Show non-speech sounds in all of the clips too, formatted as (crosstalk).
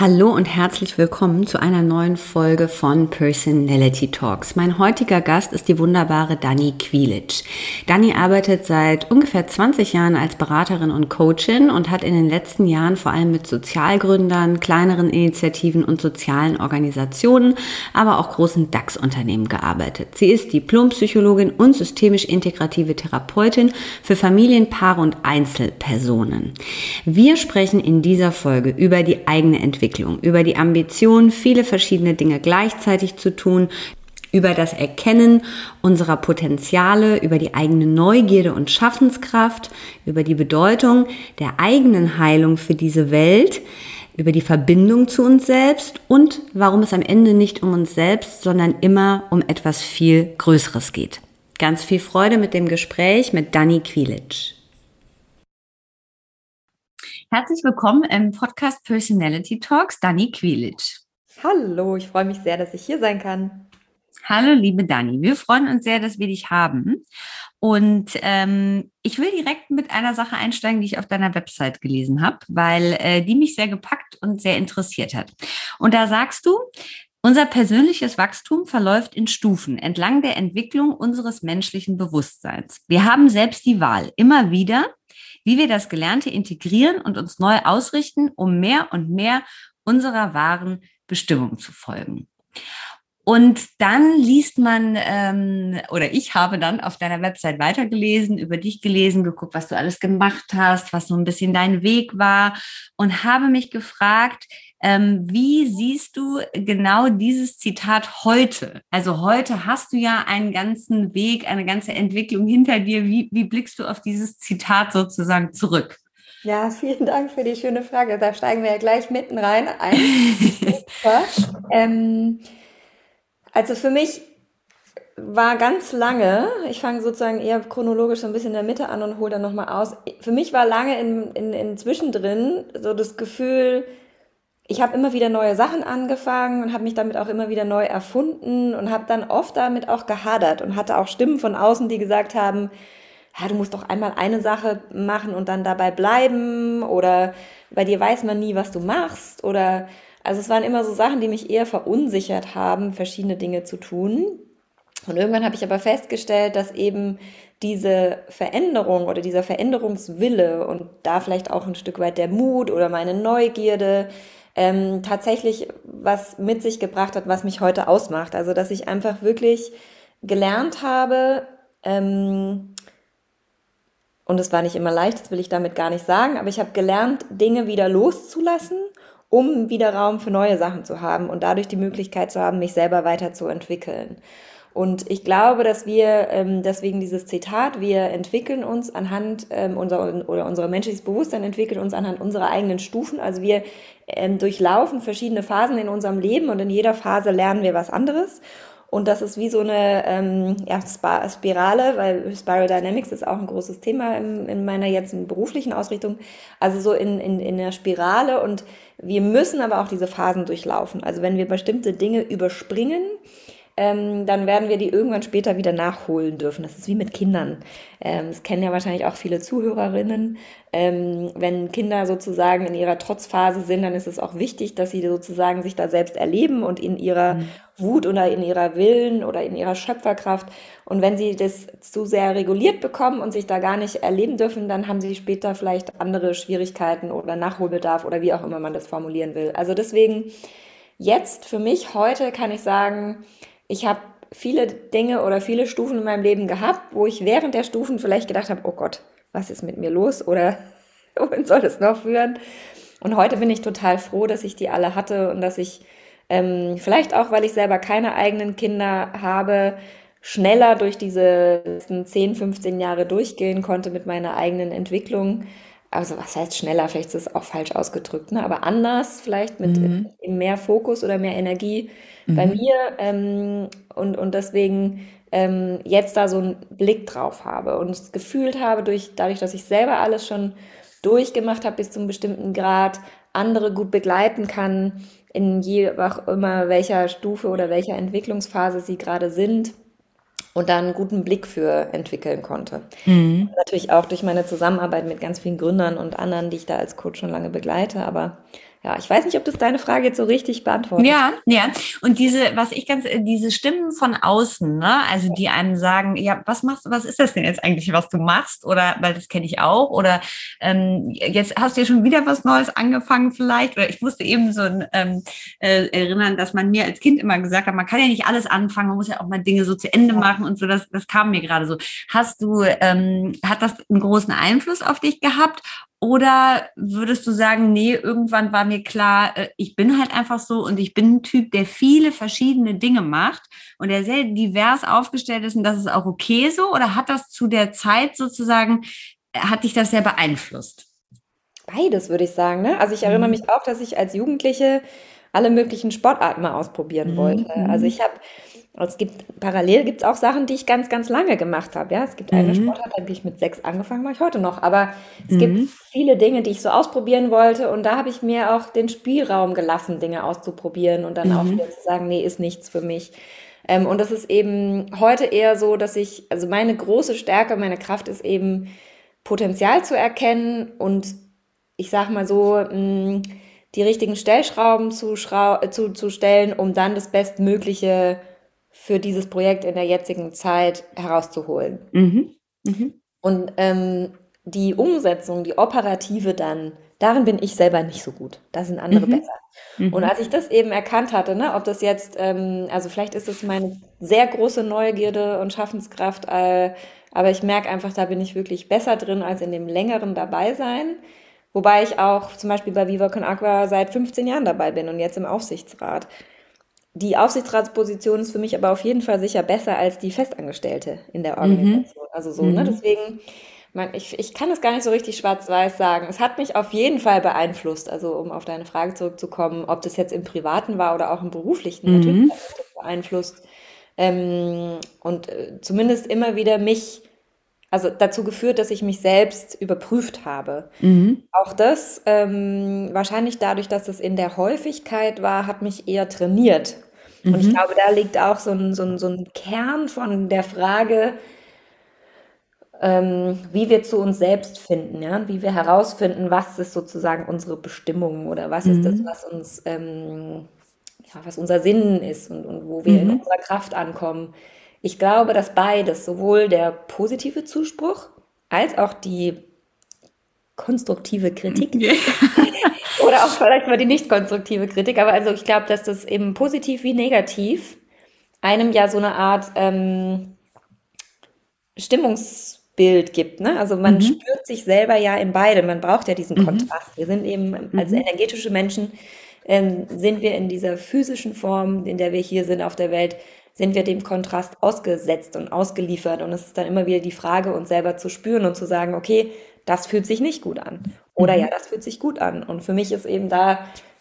Hallo und herzlich willkommen zu einer neuen Folge von Personality Talks. Mein heutiger Gast ist die wunderbare Dani Quilic. Dani arbeitet seit ungefähr 20 Jahren als Beraterin und Coachin und hat in den letzten Jahren vor allem mit Sozialgründern, kleineren Initiativen und sozialen Organisationen, aber auch großen DAX-Unternehmen gearbeitet. Sie ist Diplompsychologin und systemisch integrative Therapeutin für Familien, Paare und Einzelpersonen. Wir sprechen in dieser Folge über die eigene Entwicklung Entwicklung, über die Ambition, viele verschiedene Dinge gleichzeitig zu tun, über das Erkennen unserer Potenziale, über die eigene Neugierde und Schaffenskraft, über die Bedeutung der eigenen Heilung für diese Welt, über die Verbindung zu uns selbst und warum es am Ende nicht um uns selbst, sondern immer um etwas viel Größeres geht. Ganz viel Freude mit dem Gespräch mit Dani Quilic. Herzlich willkommen im Podcast Personality Talks, Dani Quilic. Hallo, ich freue mich sehr, dass ich hier sein kann. Hallo, liebe Dani. Wir freuen uns sehr, dass wir dich haben. Und ähm, ich will direkt mit einer Sache einsteigen, die ich auf deiner Website gelesen habe, weil äh, die mich sehr gepackt und sehr interessiert hat. Und da sagst du, unser persönliches Wachstum verläuft in Stufen entlang der Entwicklung unseres menschlichen Bewusstseins. Wir haben selbst die Wahl, immer wieder wie wir das Gelernte integrieren und uns neu ausrichten, um mehr und mehr unserer wahren Bestimmung zu folgen. Und dann liest man, ähm, oder ich habe dann auf deiner Website weitergelesen, über dich gelesen, geguckt, was du alles gemacht hast, was so ein bisschen dein Weg war und habe mich gefragt, ähm, wie siehst du genau dieses Zitat heute? Also heute hast du ja einen ganzen Weg, eine ganze Entwicklung hinter dir. Wie, wie blickst du auf dieses Zitat sozusagen zurück? Ja, (laughs) vielen Dank für die schöne Frage. Da steigen wir ja gleich mitten rein ein. (laughs) ähm, also für mich war ganz lange, ich fange sozusagen eher chronologisch so ein bisschen in der Mitte an und hole dann nochmal aus. Für mich war lange in, in, in zwischendrin so das Gefühl, ich habe immer wieder neue Sachen angefangen und habe mich damit auch immer wieder neu erfunden und habe dann oft damit auch gehadert und hatte auch Stimmen von außen, die gesagt haben, ja, du musst doch einmal eine Sache machen und dann dabei bleiben oder bei dir weiß man nie, was du machst oder also es waren immer so Sachen, die mich eher verunsichert haben, verschiedene Dinge zu tun. Und irgendwann habe ich aber festgestellt, dass eben diese Veränderung oder dieser Veränderungswille und da vielleicht auch ein Stück weit der Mut oder meine Neugierde ähm, tatsächlich was mit sich gebracht hat, was mich heute ausmacht. Also dass ich einfach wirklich gelernt habe, ähm, und es war nicht immer leicht, das will ich damit gar nicht sagen, aber ich habe gelernt, Dinge wieder loszulassen, um wieder Raum für neue Sachen zu haben und dadurch die Möglichkeit zu haben, mich selber weiterzuentwickeln. Und ich glaube, dass wir, ähm, deswegen dieses Zitat, wir entwickeln uns anhand ähm, unserer, oder unser menschliches Bewusstsein entwickelt uns anhand unserer eigenen Stufen. Also wir ähm, durchlaufen verschiedene Phasen in unserem Leben und in jeder Phase lernen wir was anderes. Und das ist wie so eine ähm, ja, Spirale, weil Spiral Dynamics ist auch ein großes Thema in, in meiner jetzt beruflichen Ausrichtung. Also so in, in, in der Spirale und wir müssen aber auch diese Phasen durchlaufen. Also wenn wir bestimmte Dinge überspringen, ähm, dann werden wir die irgendwann später wieder nachholen dürfen. Das ist wie mit Kindern. Ähm, das kennen ja wahrscheinlich auch viele Zuhörerinnen. Ähm, wenn Kinder sozusagen in ihrer Trotzphase sind, dann ist es auch wichtig, dass sie sozusagen sich da selbst erleben und in ihrer mhm. Wut oder in ihrer Willen oder in ihrer Schöpferkraft. Und wenn sie das zu sehr reguliert bekommen und sich da gar nicht erleben dürfen, dann haben sie später vielleicht andere Schwierigkeiten oder Nachholbedarf oder wie auch immer man das formulieren will. Also deswegen jetzt für mich heute kann ich sagen, ich habe viele Dinge oder viele Stufen in meinem Leben gehabt, wo ich während der Stufen vielleicht gedacht habe, oh Gott, was ist mit mir los oder (laughs) wohin soll das noch führen? Und heute bin ich total froh, dass ich die alle hatte und dass ich ähm, vielleicht auch, weil ich selber keine eigenen Kinder habe, schneller durch diese letzten 10, 15 Jahre durchgehen konnte mit meiner eigenen Entwicklung. Also was heißt schneller? Vielleicht ist es auch falsch ausgedrückt, ne? aber anders, vielleicht mit mhm. mehr Fokus oder mehr Energie mhm. bei mir. Ähm, und, und deswegen ähm, jetzt da so einen Blick drauf habe und es gefühlt habe, durch, dadurch, dass ich selber alles schon durchgemacht habe bis zu einem bestimmten Grad, andere gut begleiten kann, in je auch immer welcher Stufe oder welcher Entwicklungsphase sie gerade sind und da einen guten Blick für entwickeln konnte. Mhm. Natürlich auch durch meine Zusammenarbeit mit ganz vielen Gründern und anderen, die ich da als Coach schon lange begleite, aber ja, ich weiß nicht, ob das deine Frage jetzt so richtig beantwortet. Ja, ja. Und diese, was ich ganz, diese Stimmen von außen, ne, also die einem sagen, ja, was machst, was ist das denn jetzt eigentlich, was du machst? Oder weil das kenne ich auch. Oder ähm, jetzt hast du ja schon wieder was Neues angefangen, vielleicht. Oder ich musste eben so ähm, äh, erinnern, dass man mir als Kind immer gesagt hat, man kann ja nicht alles anfangen, man muss ja auch mal Dinge so zu Ende machen und so. Das, das kam mir gerade so. Hast du, ähm, hat das einen großen Einfluss auf dich gehabt? Oder würdest du sagen, nee, irgendwann war mir klar, äh, ich bin halt einfach so und ich bin ein Typ, der viele verschiedene Dinge macht und der sehr divers aufgestellt ist und das ist auch okay so? Oder hat das zu der Zeit sozusagen, hat dich das sehr beeinflusst? Beides würde ich sagen. Ne? Also ich erinnere mhm. mich auch, dass ich als Jugendliche alle möglichen Sportarten mal ausprobieren mhm. wollte. Also ich habe es gibt parallel gibt es auch Sachen, die ich ganz, ganz lange gemacht habe. Ja, es gibt eine mhm. Sportart, die ich mit sechs angefangen mache ich heute noch. Aber es mhm. gibt viele Dinge, die ich so ausprobieren wollte, und da habe ich mir auch den Spielraum gelassen, Dinge auszuprobieren und dann mhm. auch wieder zu sagen, nee, ist nichts für mich. Ähm, und das ist eben heute eher so, dass ich, also meine große Stärke, meine Kraft ist eben Potenzial zu erkennen und ich sag mal so, mh, mm, die richtigen Stellschrauben zu, zu, zu stellen, um dann das Bestmögliche für dieses Projekt in der jetzigen Zeit herauszuholen. Mhm. Mhm. Und ähm, die Umsetzung, die operative dann, darin bin ich selber nicht so gut. Da sind andere mhm. besser. Mhm. Und als ich das eben erkannt hatte, ne, ob das jetzt, ähm, also vielleicht ist es meine sehr große Neugierde und Schaffenskraft, äh, aber ich merke einfach, da bin ich wirklich besser drin als in dem längeren Dabeisein. Wobei ich auch zum Beispiel bei Viva Con Aqua seit 15 Jahren dabei bin und jetzt im Aufsichtsrat. Die Aufsichtsratsposition ist für mich aber auf jeden Fall sicher besser als die Festangestellte in der. Organisation. Mhm. Also so, ne? mhm. ne? Deswegen, man, ich, ich kann es gar nicht so richtig schwarz-weiß sagen. Es hat mich auf jeden Fall beeinflusst. Also um auf deine Frage zurückzukommen, ob das jetzt im Privaten war oder auch im Beruflichen, mhm. natürlich beeinflusst. Ähm, und äh, zumindest immer wieder mich also dazu geführt, dass ich mich selbst überprüft habe. Mhm. Auch das, ähm, wahrscheinlich dadurch, dass es in der Häufigkeit war, hat mich eher trainiert. Mhm. Und ich mhm. glaube, da liegt auch so ein, so ein, so ein Kern von der Frage, ähm, wie wir zu uns selbst finden, ja, wie wir herausfinden, was ist sozusagen unsere Bestimmung oder was mhm. ist das, mhm. was uns, ähm, ja, was unser Sinn ist und, und wo wir in mhm. unserer Kraft ankommen. Ich glaube, dass beides, sowohl der positive Zuspruch als auch die konstruktive Kritik (laughs) oder auch vielleicht mal die nicht konstruktive Kritik, aber also ich glaube, dass das eben positiv wie negativ einem ja so eine Art ähm, Stimmungsbild gibt. Ne? Also man mhm. spürt sich selber ja in beidem. Man braucht ja diesen mhm. Kontrast. Wir sind eben als mhm. energetische Menschen ähm, sind wir in dieser physischen Form, in der wir hier sind auf der Welt, sind wir dem Kontrast ausgesetzt und ausgeliefert. Und es ist dann immer wieder die Frage, uns selber zu spüren und zu sagen, okay, das fühlt sich nicht gut an. Oder mhm. ja, das fühlt sich gut an. Und für mich ist eben da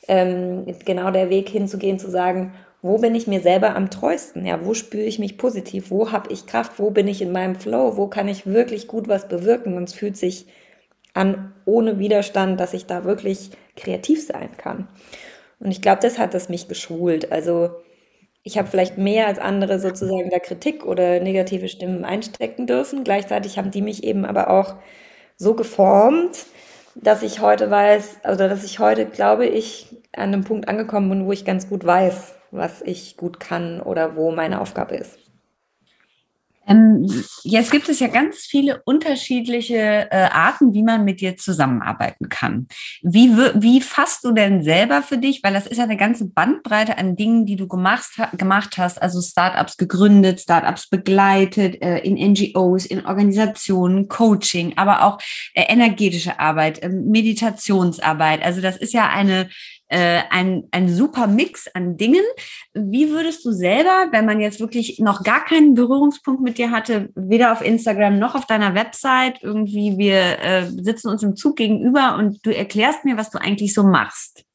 ähm, genau der Weg hinzugehen, zu sagen, wo bin ich mir selber am treuesten? Ja, wo spüre ich mich positiv? Wo habe ich Kraft? Wo bin ich in meinem Flow? Wo kann ich wirklich gut was bewirken? Und es fühlt sich an ohne Widerstand, dass ich da wirklich kreativ sein kann. Und ich glaube, das hat das mich geschult. Also ich habe vielleicht mehr als andere sozusagen der Kritik oder negative Stimmen einstecken dürfen. Gleichzeitig haben die mich eben aber auch so geformt, dass ich heute weiß, also dass ich heute, glaube ich, an einem Punkt angekommen bin, wo ich ganz gut weiß, was ich gut kann oder wo meine Aufgabe ist. Ähm, jetzt gibt es ja ganz viele unterschiedliche äh, Arten, wie man mit dir zusammenarbeiten kann. Wie, wie fasst du denn selber für dich, weil das ist ja eine ganze Bandbreite an Dingen, die du gemacht, gemacht hast, also Startups gegründet, Startups begleitet, äh, in NGOs, in Organisationen, Coaching, aber auch äh, energetische Arbeit, ähm, Meditationsarbeit. Also das ist ja eine äh, ein, ein super Mix an Dingen. Wie würdest du selber, wenn man jetzt wirklich noch gar keinen Berührungspunkt mit dir hatte, weder auf Instagram noch auf deiner Website, irgendwie wir äh, sitzen uns im Zug gegenüber und du erklärst mir, was du eigentlich so machst?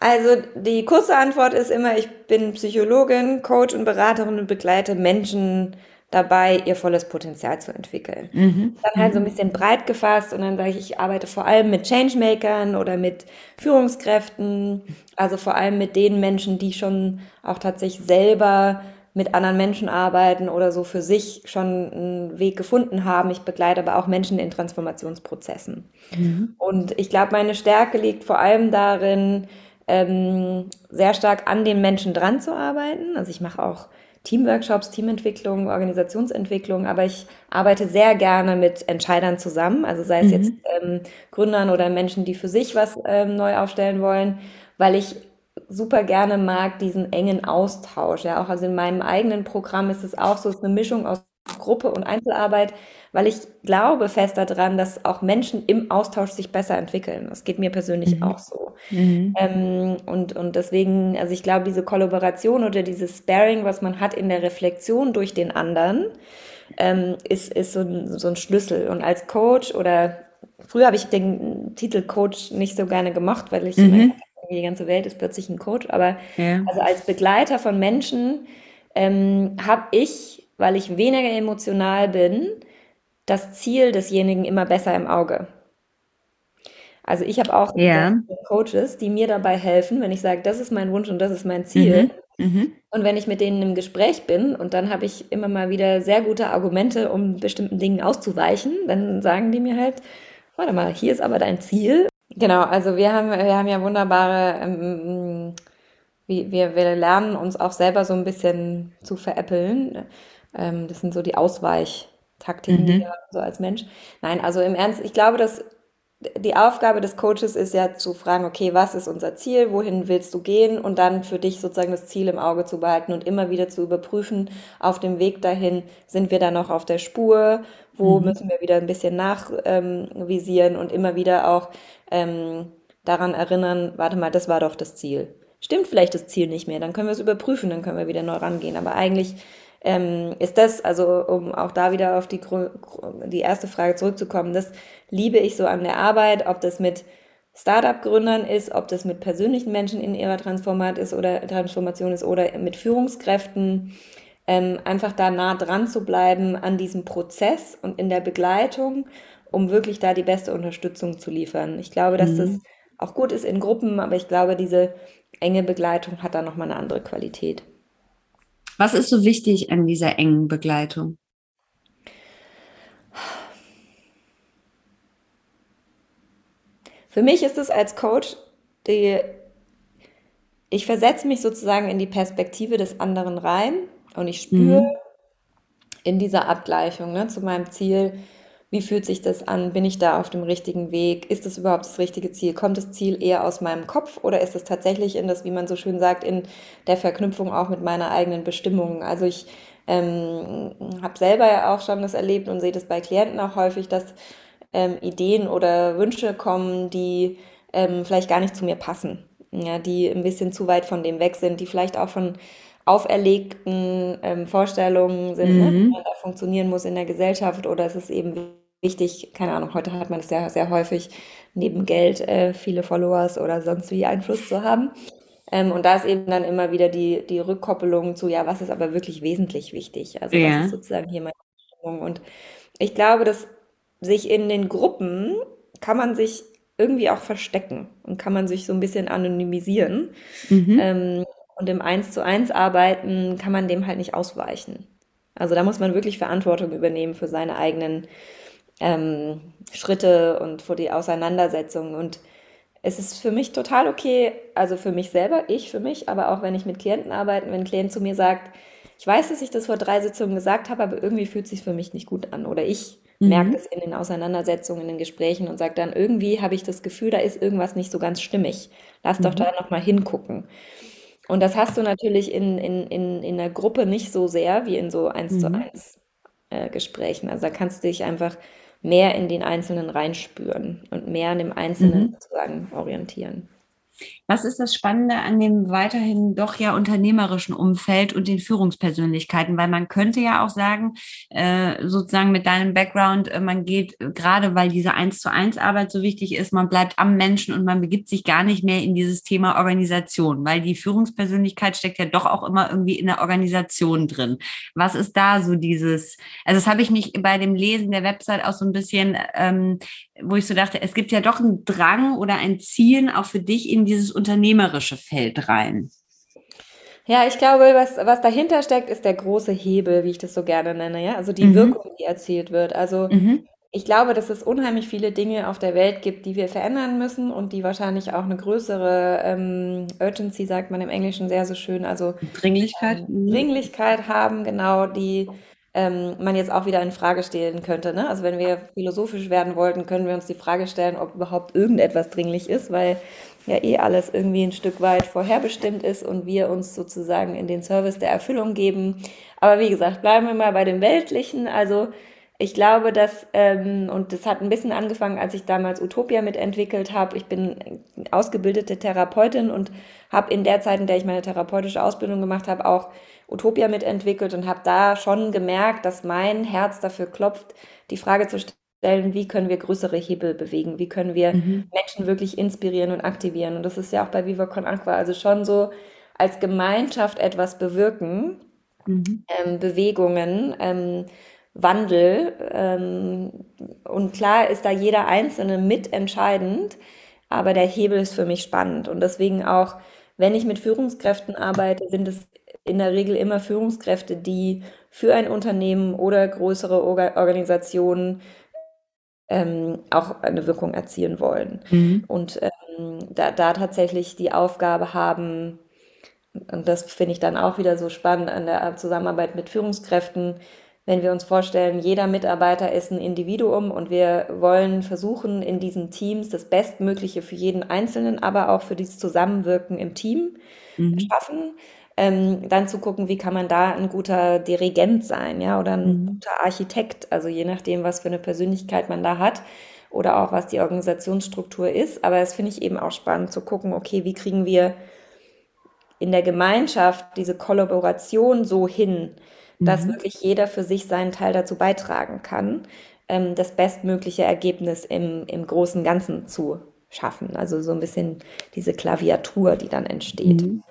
Also die kurze Antwort ist immer, ich bin Psychologin, Coach und Beraterin und begleite Menschen dabei, ihr volles Potenzial zu entwickeln. Mhm. Dann halt so ein mhm. bisschen breit gefasst und dann sage ich, ich arbeite vor allem mit Changemakern oder mit Führungskräften, also vor allem mit den Menschen, die schon auch tatsächlich selber mit anderen Menschen arbeiten oder so für sich schon einen Weg gefunden haben. Ich begleite aber auch Menschen in Transformationsprozessen. Mhm. Und ich glaube, meine Stärke liegt vor allem darin, ähm, sehr stark an den Menschen dran zu arbeiten. Also ich mache auch Teamworkshops, Teamentwicklung, Organisationsentwicklung, aber ich arbeite sehr gerne mit Entscheidern zusammen, also sei es mhm. jetzt ähm, Gründern oder Menschen, die für sich was ähm, neu aufstellen wollen, weil ich super gerne mag diesen engen Austausch. Ja, auch also in meinem eigenen Programm ist es auch so, es ist eine Mischung aus Gruppe und Einzelarbeit, weil ich glaube fest daran, dass auch Menschen im Austausch sich besser entwickeln. Das geht mir persönlich mhm. auch so. Mhm. Ähm, und, und deswegen, also ich glaube, diese Kollaboration oder dieses Sparing, was man hat in der Reflexion durch den anderen, ähm, ist, ist so ein, so ein Schlüssel. Und als Coach oder früher habe ich den Titel Coach nicht so gerne gemacht, weil ich mhm. meine, die ganze Welt ist plötzlich ein Coach. Aber ja. also als Begleiter von Menschen ähm, habe ich weil ich weniger emotional bin, das Ziel desjenigen immer besser im Auge. Also ich habe auch ja. Coaches, die mir dabei helfen, wenn ich sage, das ist mein Wunsch und das ist mein Ziel. Mhm. Mhm. Und wenn ich mit denen im Gespräch bin und dann habe ich immer mal wieder sehr gute Argumente, um bestimmten Dingen auszuweichen, dann sagen die mir halt, warte mal, hier ist aber dein Ziel. Genau, also wir haben, wir haben ja wunderbare ähm, wir, wir lernen uns auch selber so ein bisschen zu veräppeln. Ähm, das sind so die Ausweichtaktiken, mhm. die wir so als Mensch. Nein, also im Ernst, ich glaube, dass die Aufgabe des Coaches ist ja zu fragen, okay, was ist unser Ziel, wohin willst du gehen und dann für dich sozusagen das Ziel im Auge zu behalten und immer wieder zu überprüfen, auf dem Weg dahin, sind wir da noch auf der Spur, wo mhm. müssen wir wieder ein bisschen nachvisieren ähm, und immer wieder auch ähm, daran erinnern, warte mal, das war doch das Ziel. Stimmt vielleicht das Ziel nicht mehr, dann können wir es überprüfen, dann können wir wieder neu rangehen, aber eigentlich ähm, ist das, also um auch da wieder auf die, die erste Frage zurückzukommen, das liebe ich so an der Arbeit, ob das mit Startup-Gründern ist, ob das mit persönlichen Menschen in ihrer Transformat ist oder Transformation ist oder mit Führungskräften, ähm, einfach da nah dran zu bleiben an diesem Prozess und in der Begleitung, um wirklich da die beste Unterstützung zu liefern. Ich glaube, dass mhm. das auch gut ist in Gruppen, aber ich glaube, diese enge Begleitung hat da nochmal eine andere Qualität. Was ist so wichtig an dieser engen Begleitung? Für mich ist es als Coach, die, ich versetze mich sozusagen in die Perspektive des anderen rein und ich spüre mhm. in dieser Abgleichung ne, zu meinem Ziel, wie fühlt sich das an? Bin ich da auf dem richtigen Weg? Ist das überhaupt das richtige Ziel? Kommt das Ziel eher aus meinem Kopf oder ist es tatsächlich in das, wie man so schön sagt, in der Verknüpfung auch mit meiner eigenen Bestimmung? Also ich ähm, habe selber ja auch schon das erlebt und sehe das bei Klienten auch häufig, dass ähm, Ideen oder Wünsche kommen, die ähm, vielleicht gar nicht zu mir passen, ja, die ein bisschen zu weit von dem weg sind, die vielleicht auch von auferlegten ähm, Vorstellungen sind, ne, mhm. ne, wie man da funktionieren muss in der Gesellschaft oder ist es eben wichtig, keine Ahnung, heute hat man es ja sehr häufig, neben Geld äh, viele Followers oder sonst wie Einfluss zu haben. Ähm, und da ist eben dann immer wieder die, die Rückkoppelung zu, ja, was ist aber wirklich wesentlich wichtig? Also ja. was ist sozusagen hier meine Bestimmung? Und ich glaube, dass sich in den Gruppen kann man sich irgendwie auch verstecken und kann man sich so ein bisschen anonymisieren. Mhm. Ähm, und im Eins zu eins arbeiten kann man dem halt nicht ausweichen. Also da muss man wirklich Verantwortung übernehmen für seine eigenen ähm, Schritte und vor die Auseinandersetzung. Und es ist für mich total okay, also für mich selber, ich für mich, aber auch wenn ich mit Klienten arbeite, wenn ein Klient zu mir sagt, ich weiß, dass ich das vor drei Sitzungen gesagt habe, aber irgendwie fühlt es sich für mich nicht gut an. Oder ich mhm. merke es in den Auseinandersetzungen, in den Gesprächen und sage dann, irgendwie habe ich das Gefühl, da ist irgendwas nicht so ganz stimmig. Lass mhm. doch da nochmal hingucken. Und das hast du natürlich in, in, in, in der Gruppe nicht so sehr wie in so eins mhm. zu eins äh, Gesprächen. Also da kannst du dich einfach mehr in den Einzelnen reinspüren und mehr an dem Einzelnen mhm. sozusagen orientieren. Was ist das Spannende an dem weiterhin doch ja unternehmerischen Umfeld und den Führungspersönlichkeiten? Weil man könnte ja auch sagen, äh, sozusagen mit deinem Background, äh, man geht äh, gerade, weil diese eins zu eins Arbeit so wichtig ist, man bleibt am Menschen und man begibt sich gar nicht mehr in dieses Thema Organisation, weil die Führungspersönlichkeit steckt ja doch auch immer irgendwie in der Organisation drin. Was ist da so dieses, also das habe ich mich bei dem Lesen der Website auch so ein bisschen, ähm, wo ich so dachte, es gibt ja doch einen Drang oder ein Zielen auch für dich in dieses unternehmerische Feld rein? Ja, ich glaube, was, was dahinter steckt, ist der große Hebel, wie ich das so gerne nenne, ja. Also die mhm. Wirkung, die erzielt wird. Also mhm. ich glaube, dass es unheimlich viele Dinge auf der Welt gibt, die wir verändern müssen und die wahrscheinlich auch eine größere ähm, Urgency, sagt man im Englischen sehr so schön, also Dringlichkeit. Ähm, Dringlichkeit haben, genau, die ähm, man jetzt auch wieder in Frage stellen könnte. Ne? Also wenn wir philosophisch werden wollten, können wir uns die Frage stellen, ob überhaupt irgendetwas dringlich ist, weil ja eh alles irgendwie ein Stück weit vorherbestimmt ist und wir uns sozusagen in den Service der Erfüllung geben. Aber wie gesagt, bleiben wir mal bei dem Weltlichen. Also ich glaube, dass, ähm, und das hat ein bisschen angefangen, als ich damals Utopia mitentwickelt habe. Ich bin ausgebildete Therapeutin und habe in der Zeit, in der ich meine therapeutische Ausbildung gemacht habe, auch Utopia mitentwickelt und habe da schon gemerkt, dass mein Herz dafür klopft, die Frage zu stellen, wie können wir größere Hebel bewegen, wie können wir mhm. Menschen wirklich inspirieren und aktivieren. Und das ist ja auch bei Viva Con Aqua, also schon so als Gemeinschaft etwas bewirken, mhm. ähm, Bewegungen, ähm, Wandel. Ähm, und klar ist da jeder Einzelne mitentscheidend, aber der Hebel ist für mich spannend. Und deswegen auch, wenn ich mit Führungskräften arbeite, sind es in der Regel immer Führungskräfte, die für ein Unternehmen oder größere Organisationen ähm, auch eine Wirkung erzielen wollen. Mhm. Und ähm, da, da tatsächlich die Aufgabe haben, und das finde ich dann auch wieder so spannend an der Zusammenarbeit mit Führungskräften, wenn wir uns vorstellen, jeder Mitarbeiter ist ein Individuum und wir wollen versuchen, in diesen Teams das Bestmögliche für jeden Einzelnen, aber auch für dieses Zusammenwirken im Team mhm. schaffen ähm, dann zu gucken, wie kann man da ein guter Dirigent sein, ja, oder ein mhm. guter Architekt, also je nachdem, was für eine Persönlichkeit man da hat oder auch was die Organisationsstruktur ist. Aber das finde ich eben auch spannend zu gucken, okay, wie kriegen wir in der Gemeinschaft diese Kollaboration so hin, dass mhm. wirklich jeder für sich seinen Teil dazu beitragen kann, ähm, das bestmögliche Ergebnis im, im großen Ganzen zu schaffen. Also so ein bisschen diese Klaviatur, die dann entsteht. Mhm.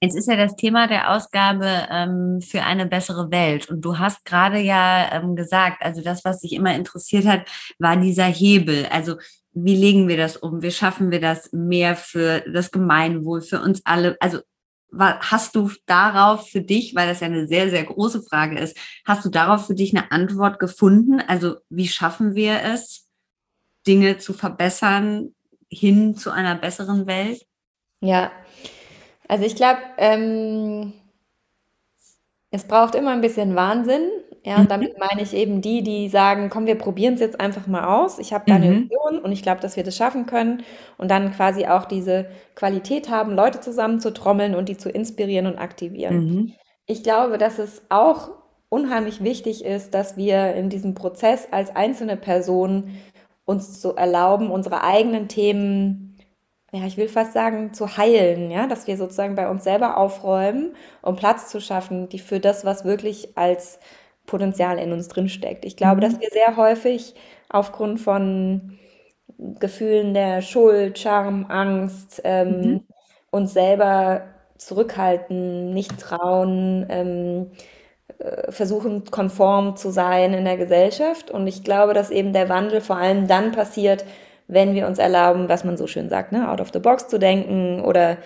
Jetzt ist ja das Thema der Ausgabe ähm, für eine bessere Welt. Und du hast gerade ja ähm, gesagt, also das, was dich immer interessiert hat, war dieser Hebel. Also wie legen wir das um? Wie schaffen wir das mehr für das Gemeinwohl, für uns alle? Also hast du darauf für dich, weil das ja eine sehr, sehr große Frage ist, hast du darauf für dich eine Antwort gefunden? Also wie schaffen wir es, Dinge zu verbessern hin zu einer besseren Welt? Ja, also ich glaube, ähm, es braucht immer ein bisschen Wahnsinn. Ja, und mhm. damit meine ich eben die, die sagen, komm, wir probieren es jetzt einfach mal aus. Ich habe da eine mhm. Vision und ich glaube, dass wir das schaffen können. Und dann quasi auch diese Qualität haben, Leute zusammen zu trommeln und die zu inspirieren und aktivieren. Mhm. Ich glaube, dass es auch unheimlich wichtig ist, dass wir in diesem Prozess als einzelne Person uns zu erlauben, unsere eigenen Themen ja, ich will fast sagen, zu heilen, ja, dass wir sozusagen bei uns selber aufräumen, um Platz zu schaffen, die für das, was wirklich als Potenzial in uns drinsteckt. Ich glaube, mhm. dass wir sehr häufig aufgrund von Gefühlen der Schuld, Scham, Angst ähm, mhm. uns selber zurückhalten, nicht trauen, ähm, äh, versuchen konform zu sein in der Gesellschaft. Und ich glaube, dass eben der Wandel vor allem dann passiert, wenn wir uns erlauben, was man so schön sagt, ne, out of the box zu denken oder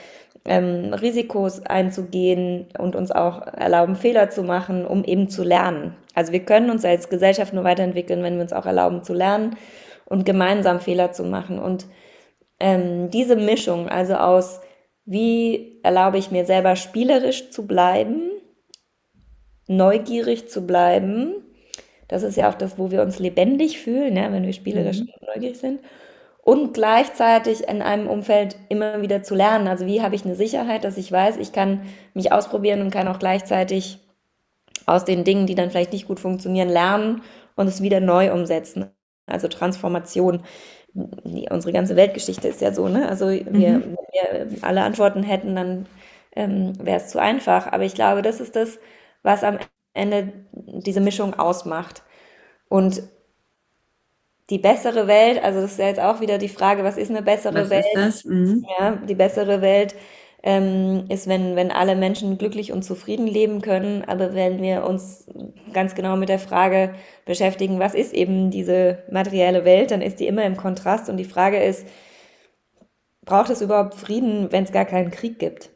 ähm, Risikos einzugehen und uns auch erlauben, Fehler zu machen, um eben zu lernen. Also wir können uns als Gesellschaft nur weiterentwickeln, wenn wir uns auch erlauben zu lernen und gemeinsam Fehler zu machen. Und ähm, diese Mischung, also aus wie erlaube ich mir selber spielerisch zu bleiben, neugierig zu bleiben. Das ist ja auch das, wo wir uns lebendig fühlen, ja, wenn wir spielerisch mhm. neugierig sind. Und gleichzeitig in einem Umfeld immer wieder zu lernen. Also wie habe ich eine Sicherheit, dass ich weiß, ich kann mich ausprobieren und kann auch gleichzeitig aus den Dingen, die dann vielleicht nicht gut funktionieren, lernen und es wieder neu umsetzen. Also Transformation. Die, unsere ganze Weltgeschichte ist ja so, ne? Also wir, mhm. wenn wir alle Antworten hätten, dann ähm, wäre es zu einfach. Aber ich glaube, das ist das, was am Ende diese Mischung ausmacht. Und die bessere Welt, also das ist ja jetzt auch wieder die Frage, was ist eine bessere was Welt? Ist das? Mhm. Ja, die bessere Welt ähm, ist, wenn, wenn alle Menschen glücklich und zufrieden leben können. Aber wenn wir uns ganz genau mit der Frage beschäftigen, was ist eben diese materielle Welt, dann ist die immer im Kontrast. Und die Frage ist, braucht es überhaupt Frieden, wenn es gar keinen Krieg gibt?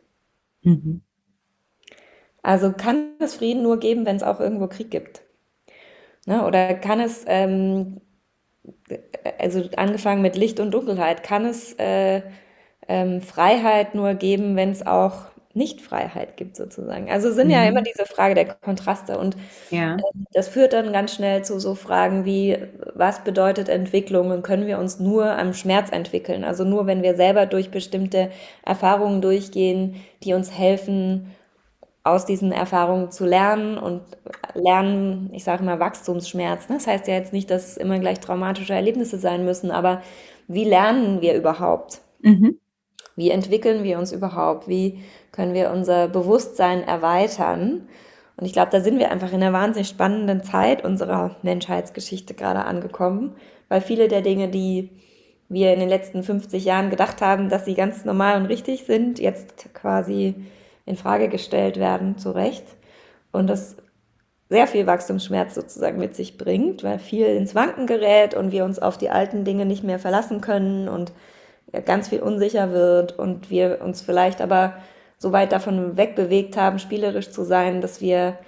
Mhm. Also kann es Frieden nur geben, wenn es auch irgendwo Krieg gibt? Ne? Oder kann es, ähm, also angefangen mit Licht und Dunkelheit, kann es äh, ähm, Freiheit nur geben, wenn es auch nicht-Freiheit gibt sozusagen. Also sind mhm. ja immer diese Frage der Kontraste und ja. äh, das führt dann ganz schnell zu so Fragen wie, was bedeutet Entwicklung und können wir uns nur am Schmerz entwickeln? Also nur wenn wir selber durch bestimmte Erfahrungen durchgehen, die uns helfen, aus diesen Erfahrungen zu lernen und lernen, ich sage mal Wachstumsschmerz. Ne? Das heißt ja jetzt nicht, dass es immer gleich traumatische Erlebnisse sein müssen, aber wie lernen wir überhaupt? Mhm. Wie entwickeln wir uns überhaupt? Wie können wir unser Bewusstsein erweitern? Und ich glaube, da sind wir einfach in einer wahnsinnig spannenden Zeit unserer Menschheitsgeschichte gerade angekommen, weil viele der Dinge, die wir in den letzten 50 Jahren gedacht haben, dass sie ganz normal und richtig sind, jetzt quasi in Frage gestellt werden, zu Recht. Und das sehr viel Wachstumsschmerz sozusagen mit sich bringt, weil viel ins Wanken gerät und wir uns auf die alten Dinge nicht mehr verlassen können und ganz viel unsicher wird und wir uns vielleicht aber so weit davon wegbewegt haben, spielerisch zu sein, dass wir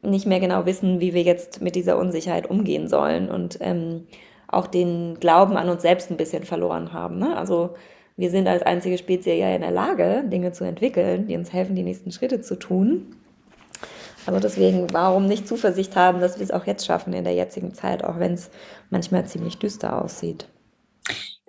nicht mehr genau wissen, wie wir jetzt mit dieser Unsicherheit umgehen sollen und ähm, auch den Glauben an uns selbst ein bisschen verloren haben. Ne? Also wir sind als einzige Spezies ja in der Lage, Dinge zu entwickeln, die uns helfen, die nächsten Schritte zu tun. Also deswegen, warum nicht Zuversicht haben, dass wir es auch jetzt schaffen in der jetzigen Zeit, auch wenn es manchmal ziemlich düster aussieht.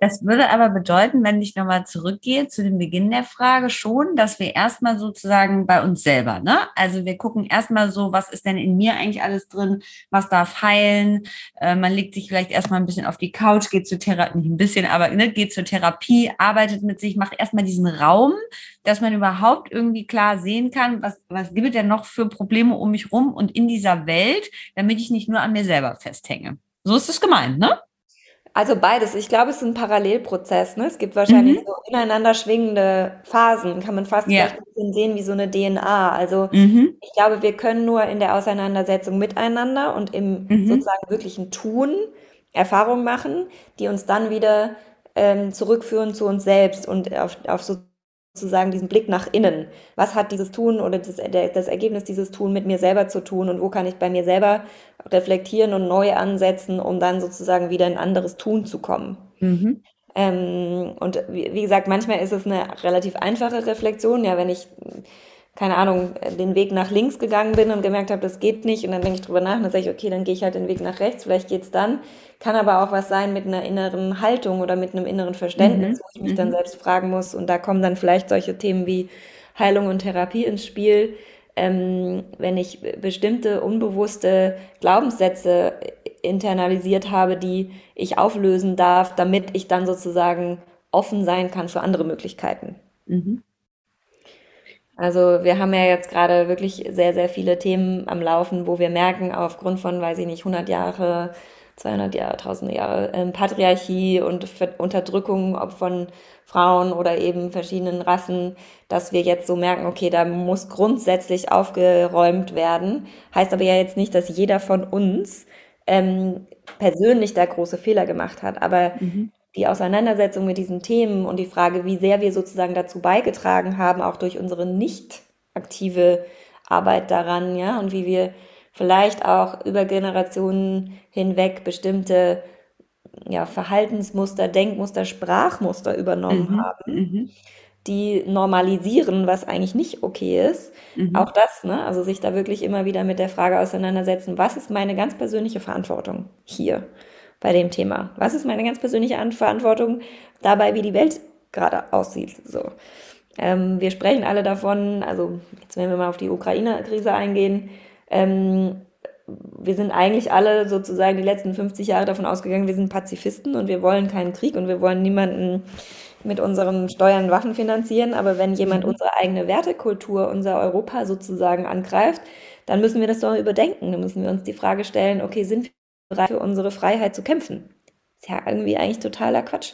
Das würde aber bedeuten, wenn ich nochmal zurückgehe zu dem Beginn der Frage, schon, dass wir erstmal sozusagen bei uns selber, ne? Also wir gucken erstmal so, was ist denn in mir eigentlich alles drin, was darf heilen. Äh, man legt sich vielleicht erstmal ein bisschen auf die Couch, geht zur Therapie, nicht ein bisschen, aber ne, geht zur Therapie, arbeitet mit sich, macht erstmal diesen Raum, dass man überhaupt irgendwie klar sehen kann, was, was gibt es denn noch für Probleme um mich rum und in dieser Welt, damit ich nicht nur an mir selber festhänge. So ist es gemeint, ne? Also beides. Ich glaube, es ist ein Parallelprozess. Ne? Es gibt wahrscheinlich mhm. so ineinander schwingende Phasen. Kann man fast ja. ein bisschen sehen wie so eine DNA. Also mhm. ich glaube, wir können nur in der Auseinandersetzung miteinander und im mhm. sozusagen wirklichen Tun Erfahrungen machen, die uns dann wieder ähm, zurückführen zu uns selbst und auf, auf so sozusagen diesen Blick nach innen. Was hat dieses Tun oder das, das Ergebnis dieses Tun mit mir selber zu tun und wo kann ich bei mir selber reflektieren und neu ansetzen, um dann sozusagen wieder in anderes Tun zu kommen. Mhm. Ähm, und wie, wie, gesagt, manchmal ist es eine relativ einfache Reflexion. Ja, wenn ich keine Ahnung, den Weg nach links gegangen bin und gemerkt habe, das geht nicht und dann denke ich drüber nach und dann sage ich, okay, dann gehe ich halt den Weg nach rechts, vielleicht geht's dann. Kann aber auch was sein mit einer inneren Haltung oder mit einem inneren Verständnis, mhm. wo ich mich mhm. dann selbst fragen muss und da kommen dann vielleicht solche Themen wie Heilung und Therapie ins Spiel. Ähm, wenn ich bestimmte unbewusste Glaubenssätze internalisiert habe, die ich auflösen darf, damit ich dann sozusagen offen sein kann für andere Möglichkeiten. Mhm. Also wir haben ja jetzt gerade wirklich sehr, sehr viele Themen am Laufen, wo wir merken, aufgrund von, weiß ich nicht, 100 Jahre, 200 Jahre, 1000 Jahre ähm, Patriarchie und Unterdrückung ob von Frauen oder eben verschiedenen Rassen, dass wir jetzt so merken, okay, da muss grundsätzlich aufgeräumt werden. Heißt aber ja jetzt nicht, dass jeder von uns ähm, persönlich da große Fehler gemacht hat. Aber mhm die Auseinandersetzung mit diesen Themen und die Frage, wie sehr wir sozusagen dazu beigetragen haben, auch durch unsere nicht aktive Arbeit daran, ja, und wie wir vielleicht auch über Generationen hinweg bestimmte ja, Verhaltensmuster, Denkmuster, Sprachmuster übernommen mhm. haben. Mhm. die normalisieren, was eigentlich nicht okay ist. Mhm. Auch das, ne? Also sich da wirklich immer wieder mit der Frage auseinandersetzen, was ist meine ganz persönliche Verantwortung hier bei dem Thema? Was ist meine ganz persönliche Verantwortung dabei, wie die Welt gerade aussieht? So. Ähm, wir sprechen alle davon, also jetzt wenn wir mal auf die Ukraine-Krise eingehen, ähm, wir sind eigentlich alle sozusagen die letzten 50 Jahre davon ausgegangen, wir sind Pazifisten und wir wollen keinen Krieg und wir wollen niemanden mit unseren Steuern Waffen finanzieren. Aber wenn jemand mhm. unsere eigene Wertekultur, unser Europa sozusagen angreift, dann müssen wir das doch überdenken. Dann müssen wir uns die Frage stellen, okay, sind wir bereit für unsere Freiheit zu kämpfen? Ist ja irgendwie eigentlich totaler Quatsch.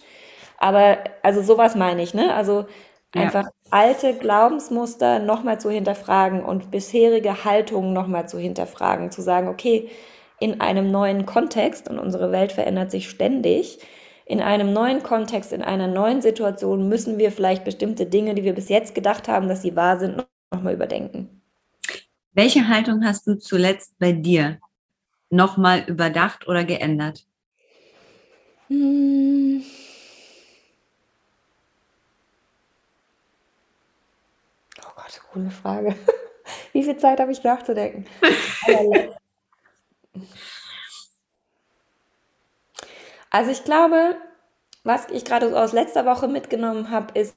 Aber also sowas meine ich, ne? Also einfach ja. alte Glaubensmuster nochmal zu hinterfragen und bisherige Haltungen nochmal zu hinterfragen, zu sagen, okay, in einem neuen Kontext und unsere Welt verändert sich ständig, in einem neuen Kontext, in einer neuen Situation müssen wir vielleicht bestimmte Dinge, die wir bis jetzt gedacht haben, dass sie wahr sind, nochmal überdenken. Welche Haltung hast du zuletzt bei dir nochmal überdacht oder geändert? Hm. Oh Gott, coole Frage. (laughs) Wie viel Zeit habe ich nachzudenken? (laughs) Also ich glaube, was ich gerade aus letzter Woche mitgenommen habe, ist,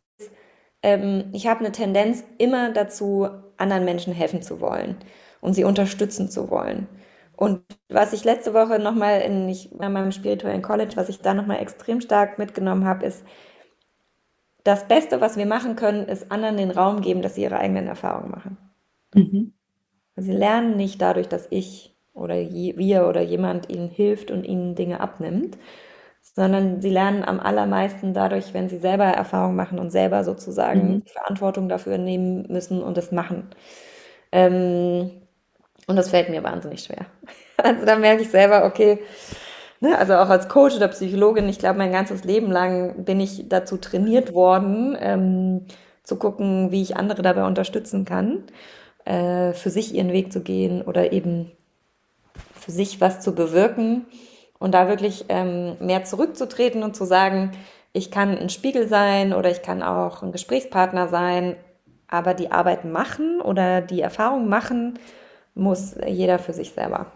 ähm, ich habe eine Tendenz immer dazu, anderen Menschen helfen zu wollen und sie unterstützen zu wollen. Und was ich letzte Woche nochmal in, ich, in meinem spirituellen College, was ich da nochmal extrem stark mitgenommen habe, ist, das Beste, was wir machen können, ist anderen den Raum geben, dass sie ihre eigenen Erfahrungen machen. Mhm. Sie lernen nicht dadurch, dass ich oder je, wir oder jemand ihnen hilft und ihnen Dinge abnimmt, sondern sie lernen am allermeisten dadurch, wenn sie selber Erfahrungen machen und selber sozusagen mhm. Verantwortung dafür nehmen müssen und es machen. Ähm, und das fällt mir wahnsinnig schwer. (laughs) Also da merke ich selber, okay, ne, also auch als Coach oder Psychologin, ich glaube, mein ganzes Leben lang bin ich dazu trainiert worden, ähm, zu gucken, wie ich andere dabei unterstützen kann, äh, für sich ihren Weg zu gehen oder eben für sich was zu bewirken und da wirklich ähm, mehr zurückzutreten und zu sagen, ich kann ein Spiegel sein oder ich kann auch ein Gesprächspartner sein, aber die Arbeit machen oder die Erfahrung machen muss jeder für sich selber.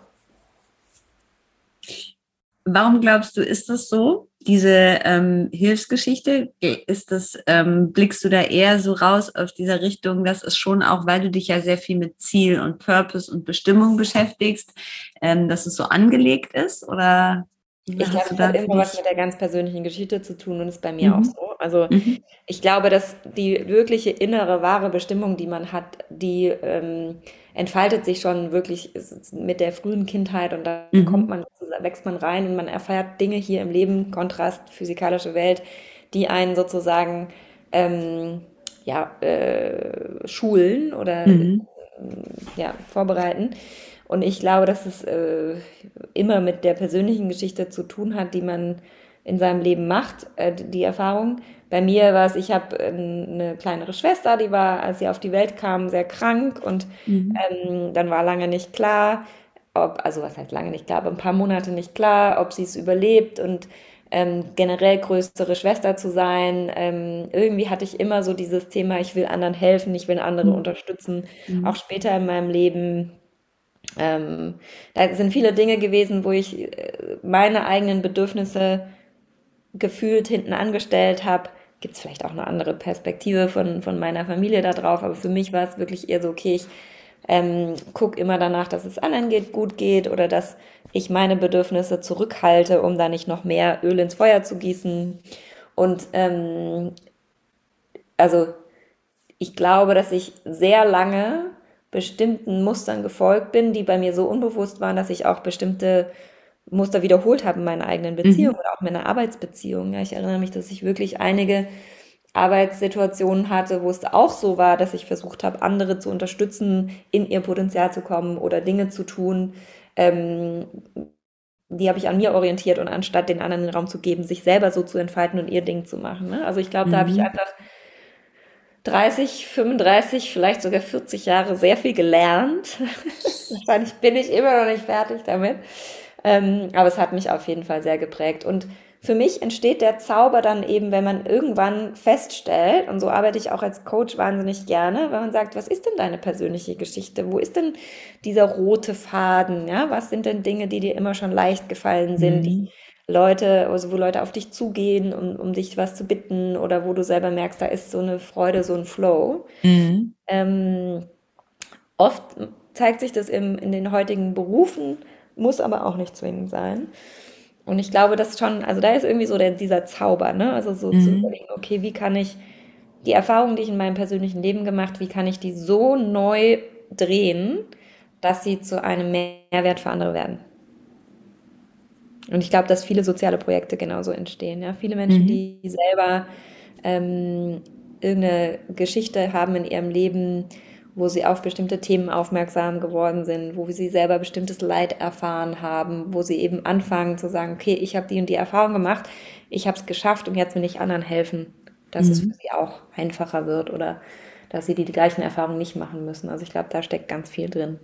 Warum glaubst du, ist das so? Diese ähm, Hilfsgeschichte, ist das, ähm, blickst du da eher so raus aus dieser Richtung, dass es schon auch, weil du dich ja sehr viel mit Ziel und Purpose und Bestimmung beschäftigst, ähm, dass es so angelegt ist? Oder ich glaube, es hat immer was mit der ganz persönlichen Geschichte zu tun und ist bei mir mhm. auch so. Also mhm. ich glaube, dass die wirkliche innere, wahre Bestimmung, die man hat, die ähm, entfaltet sich schon wirklich mit der frühen Kindheit und da mhm. kommt man, wächst man rein und man erfährt Dinge hier im Leben, Kontrast, physikalische Welt, die einen sozusagen ähm, ja, äh, schulen oder mhm. ja, vorbereiten. Und ich glaube, dass es äh, immer mit der persönlichen Geschichte zu tun hat, die man in seinem Leben macht, äh, die Erfahrung. Bei mir war es, ich habe eine kleinere Schwester, die war, als sie auf die Welt kam, sehr krank und mhm. ähm, dann war lange nicht klar, ob, also was heißt lange nicht klar, aber ein paar Monate nicht klar, ob sie es überlebt und ähm, generell größere Schwester zu sein. Ähm, irgendwie hatte ich immer so dieses Thema, ich will anderen helfen, ich will andere mhm. unterstützen. Mhm. Auch später in meinem Leben ähm, da sind viele Dinge gewesen, wo ich äh, meine eigenen Bedürfnisse gefühlt hinten angestellt habe. Gibt es vielleicht auch eine andere Perspektive von, von meiner Familie da drauf, aber für mich war es wirklich eher so, okay, ich ähm, gucke immer danach, dass es anderen geht, gut geht oder dass ich meine Bedürfnisse zurückhalte, um da nicht noch mehr Öl ins Feuer zu gießen. Und ähm, also ich glaube, dass ich sehr lange bestimmten Mustern gefolgt bin, die bei mir so unbewusst waren, dass ich auch bestimmte Muster wiederholt habe in meinen eigenen mhm. Beziehungen mhm. oder auch in meiner Arbeitsbeziehung. Ja, ich erinnere mich, dass ich wirklich einige Arbeitssituationen hatte, wo es auch so war, dass ich versucht habe, andere zu unterstützen, in ihr Potenzial zu kommen oder Dinge zu tun. Ähm, die habe ich an mir orientiert und anstatt den anderen den Raum zu geben, sich selber so zu entfalten und ihr Ding zu machen. Ne? Also ich glaube, da habe ich mhm. einfach 30, 35, vielleicht sogar 40 Jahre sehr viel gelernt. (laughs) Wahrscheinlich bin ich immer noch nicht fertig damit. Ähm, aber es hat mich auf jeden Fall sehr geprägt. Und für mich entsteht der Zauber dann eben, wenn man irgendwann feststellt, und so arbeite ich auch als Coach wahnsinnig gerne, wenn man sagt, was ist denn deine persönliche Geschichte? Wo ist denn dieser rote Faden? Ja, was sind denn Dinge, die dir immer schon leicht gefallen sind, mhm. die Leute, also wo Leute auf dich zugehen, um, um dich was zu bitten oder wo du selber merkst, da ist so eine Freude, so ein Flow. Mhm. Ähm, oft zeigt sich das im, in den heutigen Berufen, muss aber auch nicht zwingend sein. Und ich glaube, das schon, also da ist irgendwie so der, dieser Zauber, ne? Also so mhm. zu überlegen, okay, wie kann ich die Erfahrungen, die ich in meinem persönlichen Leben gemacht, wie kann ich die so neu drehen, dass sie zu einem Mehrwert für andere werden? Und ich glaube, dass viele soziale Projekte genauso entstehen. Ja? Viele Menschen, mhm. die selber ähm, irgendeine Geschichte haben in ihrem Leben, wo sie auf bestimmte Themen aufmerksam geworden sind, wo sie selber bestimmtes Leid erfahren haben, wo sie eben anfangen zu sagen, okay, ich habe die und die Erfahrung gemacht, ich habe es geschafft und jetzt will ich anderen helfen, dass mhm. es für sie auch einfacher wird oder dass sie die, die gleichen Erfahrungen nicht machen müssen. Also ich glaube, da steckt ganz viel drin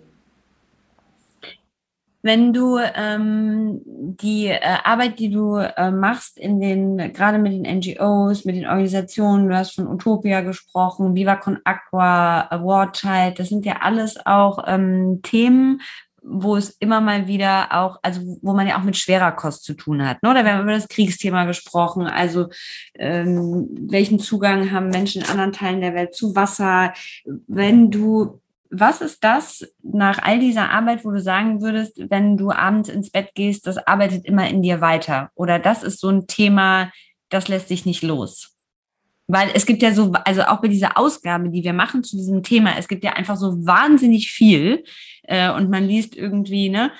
wenn du ähm, die äh, Arbeit, die du äh, machst, in den, gerade mit den NGOs, mit den Organisationen, du hast von Utopia gesprochen, Viva Con Aqua, Award Child, das sind ja alles auch ähm, Themen, wo es immer mal wieder auch, also wo man ja auch mit schwerer Kost zu tun hat. Ne? Oder wir haben über das Kriegsthema gesprochen, also ähm, welchen Zugang haben Menschen in anderen Teilen der Welt zu Wasser. Wenn du was ist das nach all dieser Arbeit, wo du sagen würdest, wenn du abends ins Bett gehst, das arbeitet immer in dir weiter? Oder das ist so ein Thema, das lässt sich nicht los? Weil es gibt ja so, also auch bei dieser Ausgabe, die wir machen zu diesem Thema, es gibt ja einfach so wahnsinnig viel. Äh, und man liest irgendwie, ne,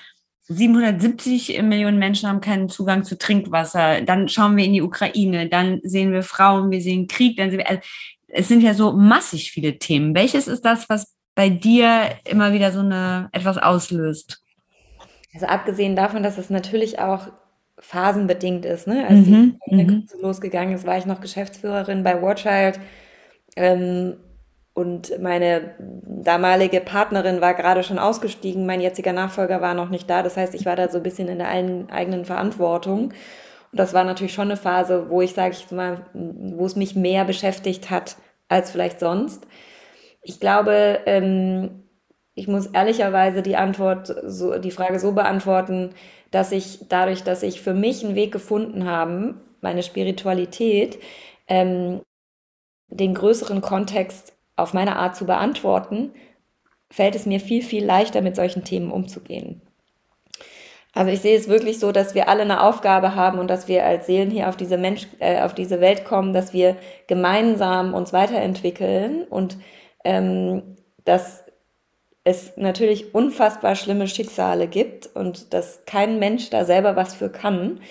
770 Millionen Menschen haben keinen Zugang zu Trinkwasser. Dann schauen wir in die Ukraine, dann sehen wir Frauen, wir sehen Krieg, dann sehen wir, also es sind ja so massig viele Themen. Welches ist das, was bei dir immer wieder so eine etwas auslöst? Also abgesehen davon, dass es natürlich auch phasenbedingt ist. Ne? Als mhm, die mhm. losgegangen ist, war ich noch Geschäftsführerin bei Warchild. Ähm, und meine damalige Partnerin war gerade schon ausgestiegen, mein jetziger Nachfolger war noch nicht da. Das heißt, ich war da so ein bisschen in der eigenen Verantwortung. Und das war natürlich schon eine Phase, wo ich, sage ich mal, wo es mich mehr beschäftigt hat als vielleicht sonst. Ich glaube, ähm, ich muss ehrlicherweise die Antwort, so, die Frage so beantworten, dass ich dadurch, dass ich für mich einen Weg gefunden habe, meine Spiritualität, ähm, den größeren Kontext auf meine Art zu beantworten, fällt es mir viel, viel leichter, mit solchen Themen umzugehen. Also ich sehe es wirklich so, dass wir alle eine Aufgabe haben und dass wir als Seelen hier auf diese Mensch, äh, auf diese Welt kommen, dass wir gemeinsam uns weiterentwickeln und ähm, dass es natürlich unfassbar schlimme Schicksale gibt und dass kein Mensch da selber was für kann,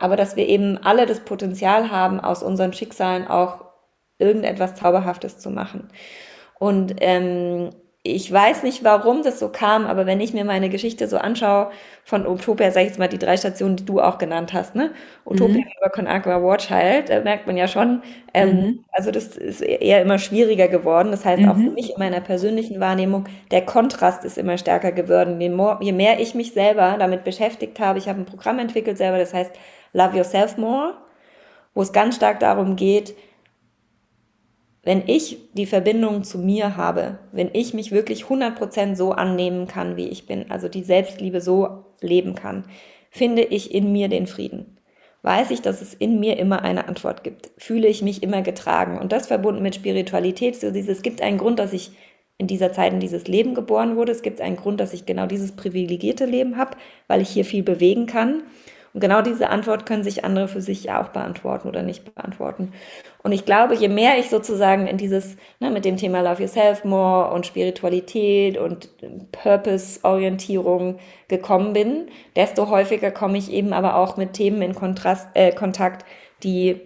aber dass wir eben alle das Potenzial haben, aus unseren Schicksalen auch irgendetwas Zauberhaftes zu machen. Und ähm, ich weiß nicht, warum das so kam, aber wenn ich mir meine Geschichte so anschaue von Utopia, sag ich jetzt mal die drei Stationen, die du auch genannt hast, ne? Utopia, mhm. über Conagua, Warchild, da merkt man ja schon, ähm, mhm. also das ist eher immer schwieriger geworden. Das heißt, mhm. auch für mich in meiner persönlichen Wahrnehmung, der Kontrast ist immer stärker geworden. Je, more, je mehr ich mich selber damit beschäftigt habe, ich habe ein Programm entwickelt selber, das heißt Love Yourself More, wo es ganz stark darum geht, wenn ich die Verbindung zu mir habe, wenn ich mich wirklich 100% so annehmen kann, wie ich bin, also die Selbstliebe so leben kann, finde ich in mir den Frieden. Weiß ich, dass es in mir immer eine Antwort gibt. Fühle ich mich immer getragen. Und das verbunden mit Spiritualität, so dieses, es gibt einen Grund, dass ich in dieser Zeit in dieses Leben geboren wurde. Es gibt einen Grund, dass ich genau dieses privilegierte Leben habe, weil ich hier viel bewegen kann. Und genau diese Antwort können sich andere für sich auch beantworten oder nicht beantworten. Und ich glaube, je mehr ich sozusagen in dieses, ne, mit dem Thema Love Yourself More und Spiritualität und Purpose-Orientierung gekommen bin, desto häufiger komme ich eben aber auch mit Themen in Kontrast, äh, Kontakt, die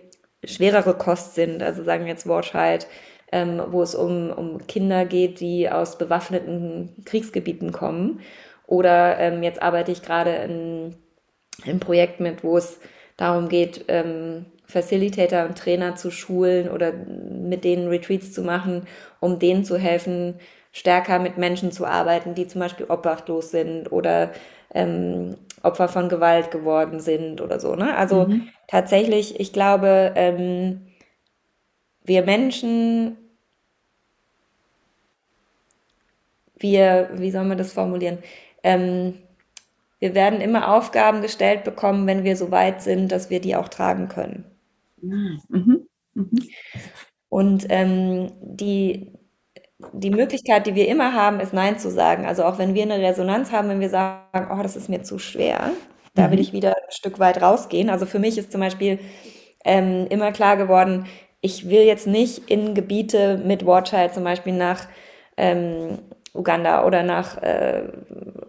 schwerere Kost sind. Also sagen wir jetzt Wortschalt, ähm, wo es um, um Kinder geht, die aus bewaffneten Kriegsgebieten kommen. Oder ähm, jetzt arbeite ich gerade in ein Projekt mit, wo es darum geht, ähm, Facilitator und Trainer zu schulen oder mit denen Retreats zu machen, um denen zu helfen, stärker mit Menschen zu arbeiten, die zum Beispiel obdachlos sind oder ähm, Opfer von Gewalt geworden sind oder so. Ne? Also mhm. tatsächlich, ich glaube, ähm, wir Menschen, wir, wie soll man das formulieren? Ähm, wir werden immer Aufgaben gestellt bekommen, wenn wir so weit sind, dass wir die auch tragen können. Mhm. Mhm. Und ähm, die, die Möglichkeit, die wir immer haben, ist Nein zu sagen. Also auch wenn wir eine Resonanz haben, wenn wir sagen, oh, das ist mir zu schwer, da will mhm. ich wieder ein Stück weit rausgehen. Also für mich ist zum Beispiel ähm, immer klar geworden, ich will jetzt nicht in Gebiete mit Watchild zum Beispiel nach ähm, Uganda oder nach, äh,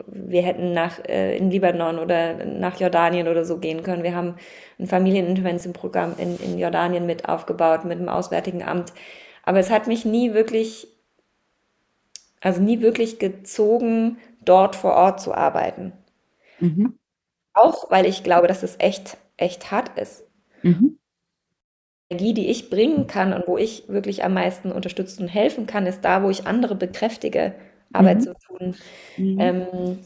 wir hätten nach äh, in Libanon oder nach Jordanien oder so gehen können. Wir haben ein Familienintervention-Programm in, in Jordanien mit aufgebaut mit dem Auswärtigen Amt. Aber es hat mich nie wirklich also nie wirklich gezogen, dort vor Ort zu arbeiten. Mhm. Auch weil ich glaube, dass es echt, echt hart ist. Mhm. Die Energie, die ich bringen kann und wo ich wirklich am meisten unterstützen und helfen kann, ist da, wo ich andere bekräftige, Arbeit mhm. zu tun. Mhm. Ähm,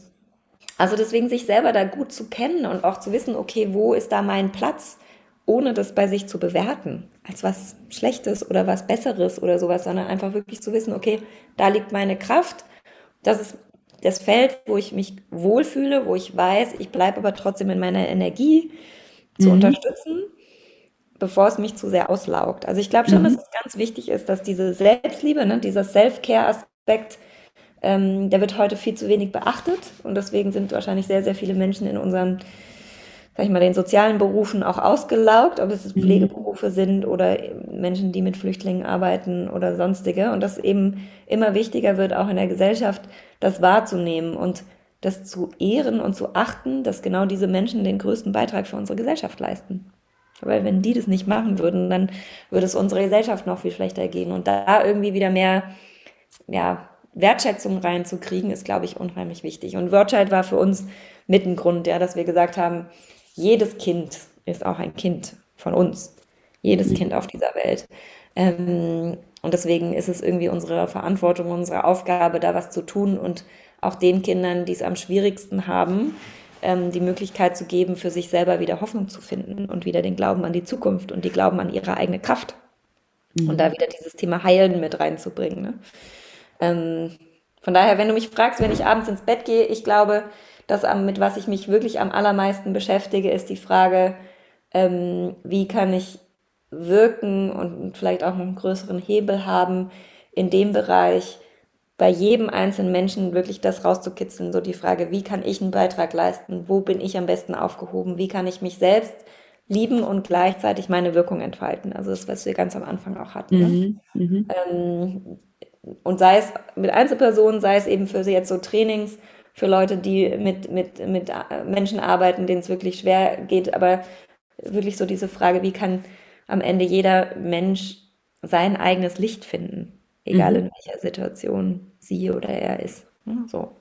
also deswegen sich selber da gut zu kennen und auch zu wissen, okay, wo ist da mein Platz? ohne das bei sich zu bewerten, als was Schlechtes oder was Besseres oder sowas, sondern einfach wirklich zu wissen, okay, da liegt meine Kraft, das ist das Feld, wo ich mich wohlfühle, wo ich weiß, ich bleibe aber trotzdem in meiner Energie zu mhm. unterstützen, bevor es mich zu sehr auslaugt. Also ich glaube schon, mhm. dass es ganz wichtig ist, dass diese Selbstliebe, ne, dieser Self-Care-Aspekt, ähm, der wird heute viel zu wenig beachtet und deswegen sind wahrscheinlich sehr, sehr viele Menschen in unseren sag ich mal, den sozialen Berufen auch ausgelaugt, ob es mhm. Pflegeberufe sind oder Menschen, die mit Flüchtlingen arbeiten oder sonstige. Und das eben immer wichtiger wird, auch in der Gesellschaft, das wahrzunehmen und das zu ehren und zu achten, dass genau diese Menschen den größten Beitrag für unsere Gesellschaft leisten. Weil wenn die das nicht machen würden, dann würde es unserer Gesellschaft noch viel schlechter gehen. Und da irgendwie wieder mehr, ja, Wertschätzung reinzukriegen, ist, glaube ich, unheimlich wichtig. Und Wortscheid war für uns mit ein Grund, ja, dass wir gesagt haben, jedes Kind ist auch ein Kind von uns. Jedes mhm. Kind auf dieser Welt. Ähm, und deswegen ist es irgendwie unsere Verantwortung, unsere Aufgabe, da was zu tun und auch den Kindern, die es am schwierigsten haben, ähm, die Möglichkeit zu geben, für sich selber wieder Hoffnung zu finden und wieder den Glauben an die Zukunft und die Glauben an ihre eigene Kraft. Mhm. Und da wieder dieses Thema Heilen mit reinzubringen. Ne? Ähm, von daher, wenn du mich fragst, wenn ich abends ins Bett gehe, ich glaube, das, mit was ich mich wirklich am allermeisten beschäftige, ist die Frage, ähm, wie kann ich wirken und vielleicht auch einen größeren Hebel haben in dem Bereich, bei jedem einzelnen Menschen wirklich das rauszukitzeln, so die Frage, wie kann ich einen Beitrag leisten, wo bin ich am besten aufgehoben, wie kann ich mich selbst lieben und gleichzeitig meine Wirkung entfalten. Also das, was wir ganz am Anfang auch hatten. Ne? Mhm, mhm. ähm, und sei es mit Einzelpersonen, sei es eben für sie jetzt so Trainings, für Leute, die mit, mit, mit Menschen arbeiten, denen es wirklich schwer geht. Aber wirklich so diese Frage, wie kann am Ende jeder Mensch sein eigenes Licht finden, egal mhm. in welcher Situation sie oder er ist. So.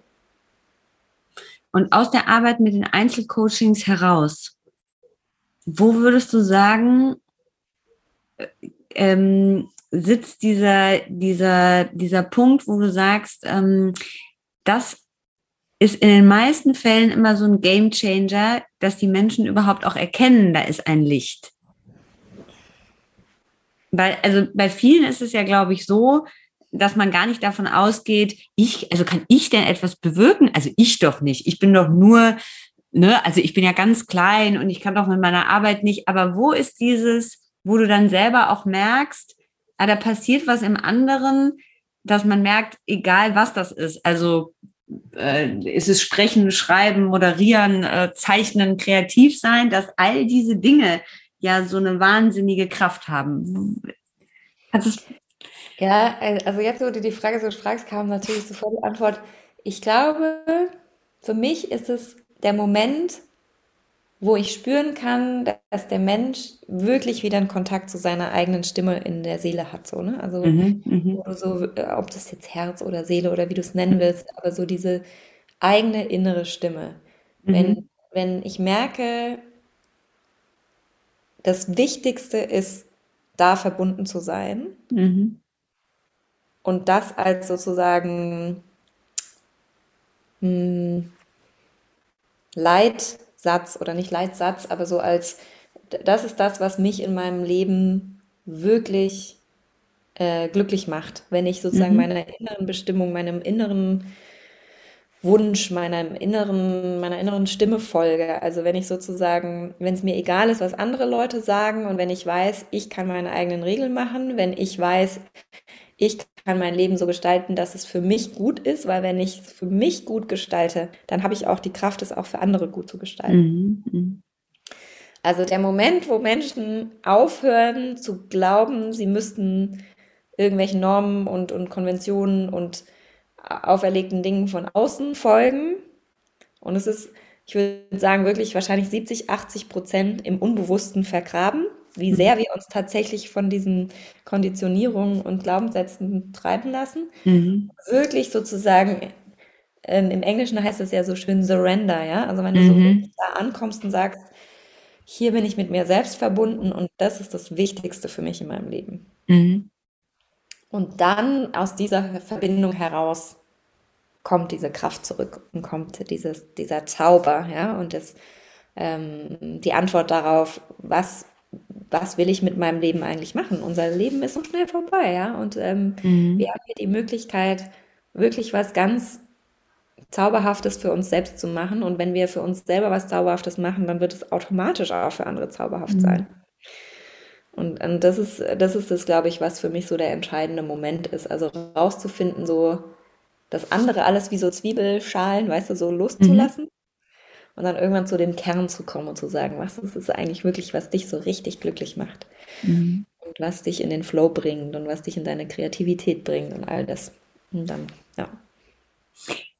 Und aus der Arbeit mit den Einzelcoachings heraus, wo würdest du sagen, äh, ähm, sitzt dieser, dieser, dieser Punkt, wo du sagst, ähm, das ist in den meisten Fällen immer so ein Game Changer, dass die Menschen überhaupt auch erkennen, da ist ein Licht. Weil, also bei vielen ist es ja, glaube ich, so, dass man gar nicht davon ausgeht, ich, also kann ich denn etwas bewirken? Also ich doch nicht. Ich bin doch nur, ne, also ich bin ja ganz klein und ich kann doch mit meiner Arbeit nicht. Aber wo ist dieses, wo du dann selber auch merkst, ah, da passiert was im anderen, dass man merkt, egal was das ist. Also äh, ist es Sprechen, Schreiben, Moderieren, äh, Zeichnen, kreativ sein, dass all diese Dinge ja so eine wahnsinnige Kraft haben. ja, also jetzt, wo du die Frage so fragst, kam natürlich sofort die Antwort. Ich glaube, für mich ist es der Moment, wo ich spüren kann, dass der Mensch wirklich wieder einen Kontakt zu seiner eigenen Stimme in der Seele hat, so, ne? Also, mhm, mhm. so, äh, ob das jetzt Herz oder Seele oder wie du es nennen willst, aber so diese eigene innere Stimme. Mhm. Wenn, wenn ich merke, das Wichtigste ist, da verbunden zu sein. Mhm. und das als sozusagen mh, hm, Leitsatz oder nicht Leitsatz, aber so als, das ist das, was mich in meinem Leben wirklich äh, glücklich macht, wenn ich sozusagen Mhm. meiner inneren Bestimmung, meinem inneren Wunsch, meinem inneren, meiner inneren Stimme folge. Also wenn ich sozusagen, wenn es mir egal ist, was andere Leute sagen und wenn ich weiß, ich kann meine eigenen Regeln machen, wenn ich weiß, ich kann mein Leben so gestalten, dass es für mich gut ist, weil wenn ich es für mich gut gestalte, dann habe ich auch die Kraft, es auch für andere gut zu gestalten. Mhm. Also der Moment, wo Menschen aufhören zu glauben, sie müssten irgendwelchen Normen und, und Konventionen und auferlegten Dingen von außen folgen. Und es ist, ich würde sagen, wirklich wahrscheinlich 70, 80 Prozent im Unbewussten vergraben, wie sehr wir uns tatsächlich von diesen Konditionierungen und Glaubenssätzen treiben lassen. Mhm. Wirklich sozusagen, ähm, im Englischen heißt es ja so schön Surrender, ja. Also wenn du so Mhm. da ankommst und sagst, hier bin ich mit mir selbst verbunden und das ist das Wichtigste für mich in meinem Leben. Mhm. Und dann aus dieser Verbindung heraus kommt diese Kraft zurück und kommt dieses, dieser Zauber, ja, und das, ähm, die Antwort darauf, was, was will ich mit meinem Leben eigentlich machen? Unser Leben ist so schnell vorbei, ja, und ähm, Mhm. wir haben hier die Möglichkeit, wirklich was ganz Zauberhaftes für uns selbst zu machen. Und wenn wir für uns selber was Zauberhaftes machen, dann wird es automatisch auch für andere zauberhaft Mhm. sein. Und, und das ist, das ist das, glaube ich, was für mich so der entscheidende Moment ist. Also rauszufinden, so das andere alles wie so Zwiebelschalen, weißt du, so Mhm. Und dann irgendwann zu dem Kern zu kommen und zu sagen, was ist es eigentlich wirklich, was dich so richtig glücklich macht Mhm. und was dich in den Flow bringt und was dich in deine Kreativität bringt und all das. Und dann, ja.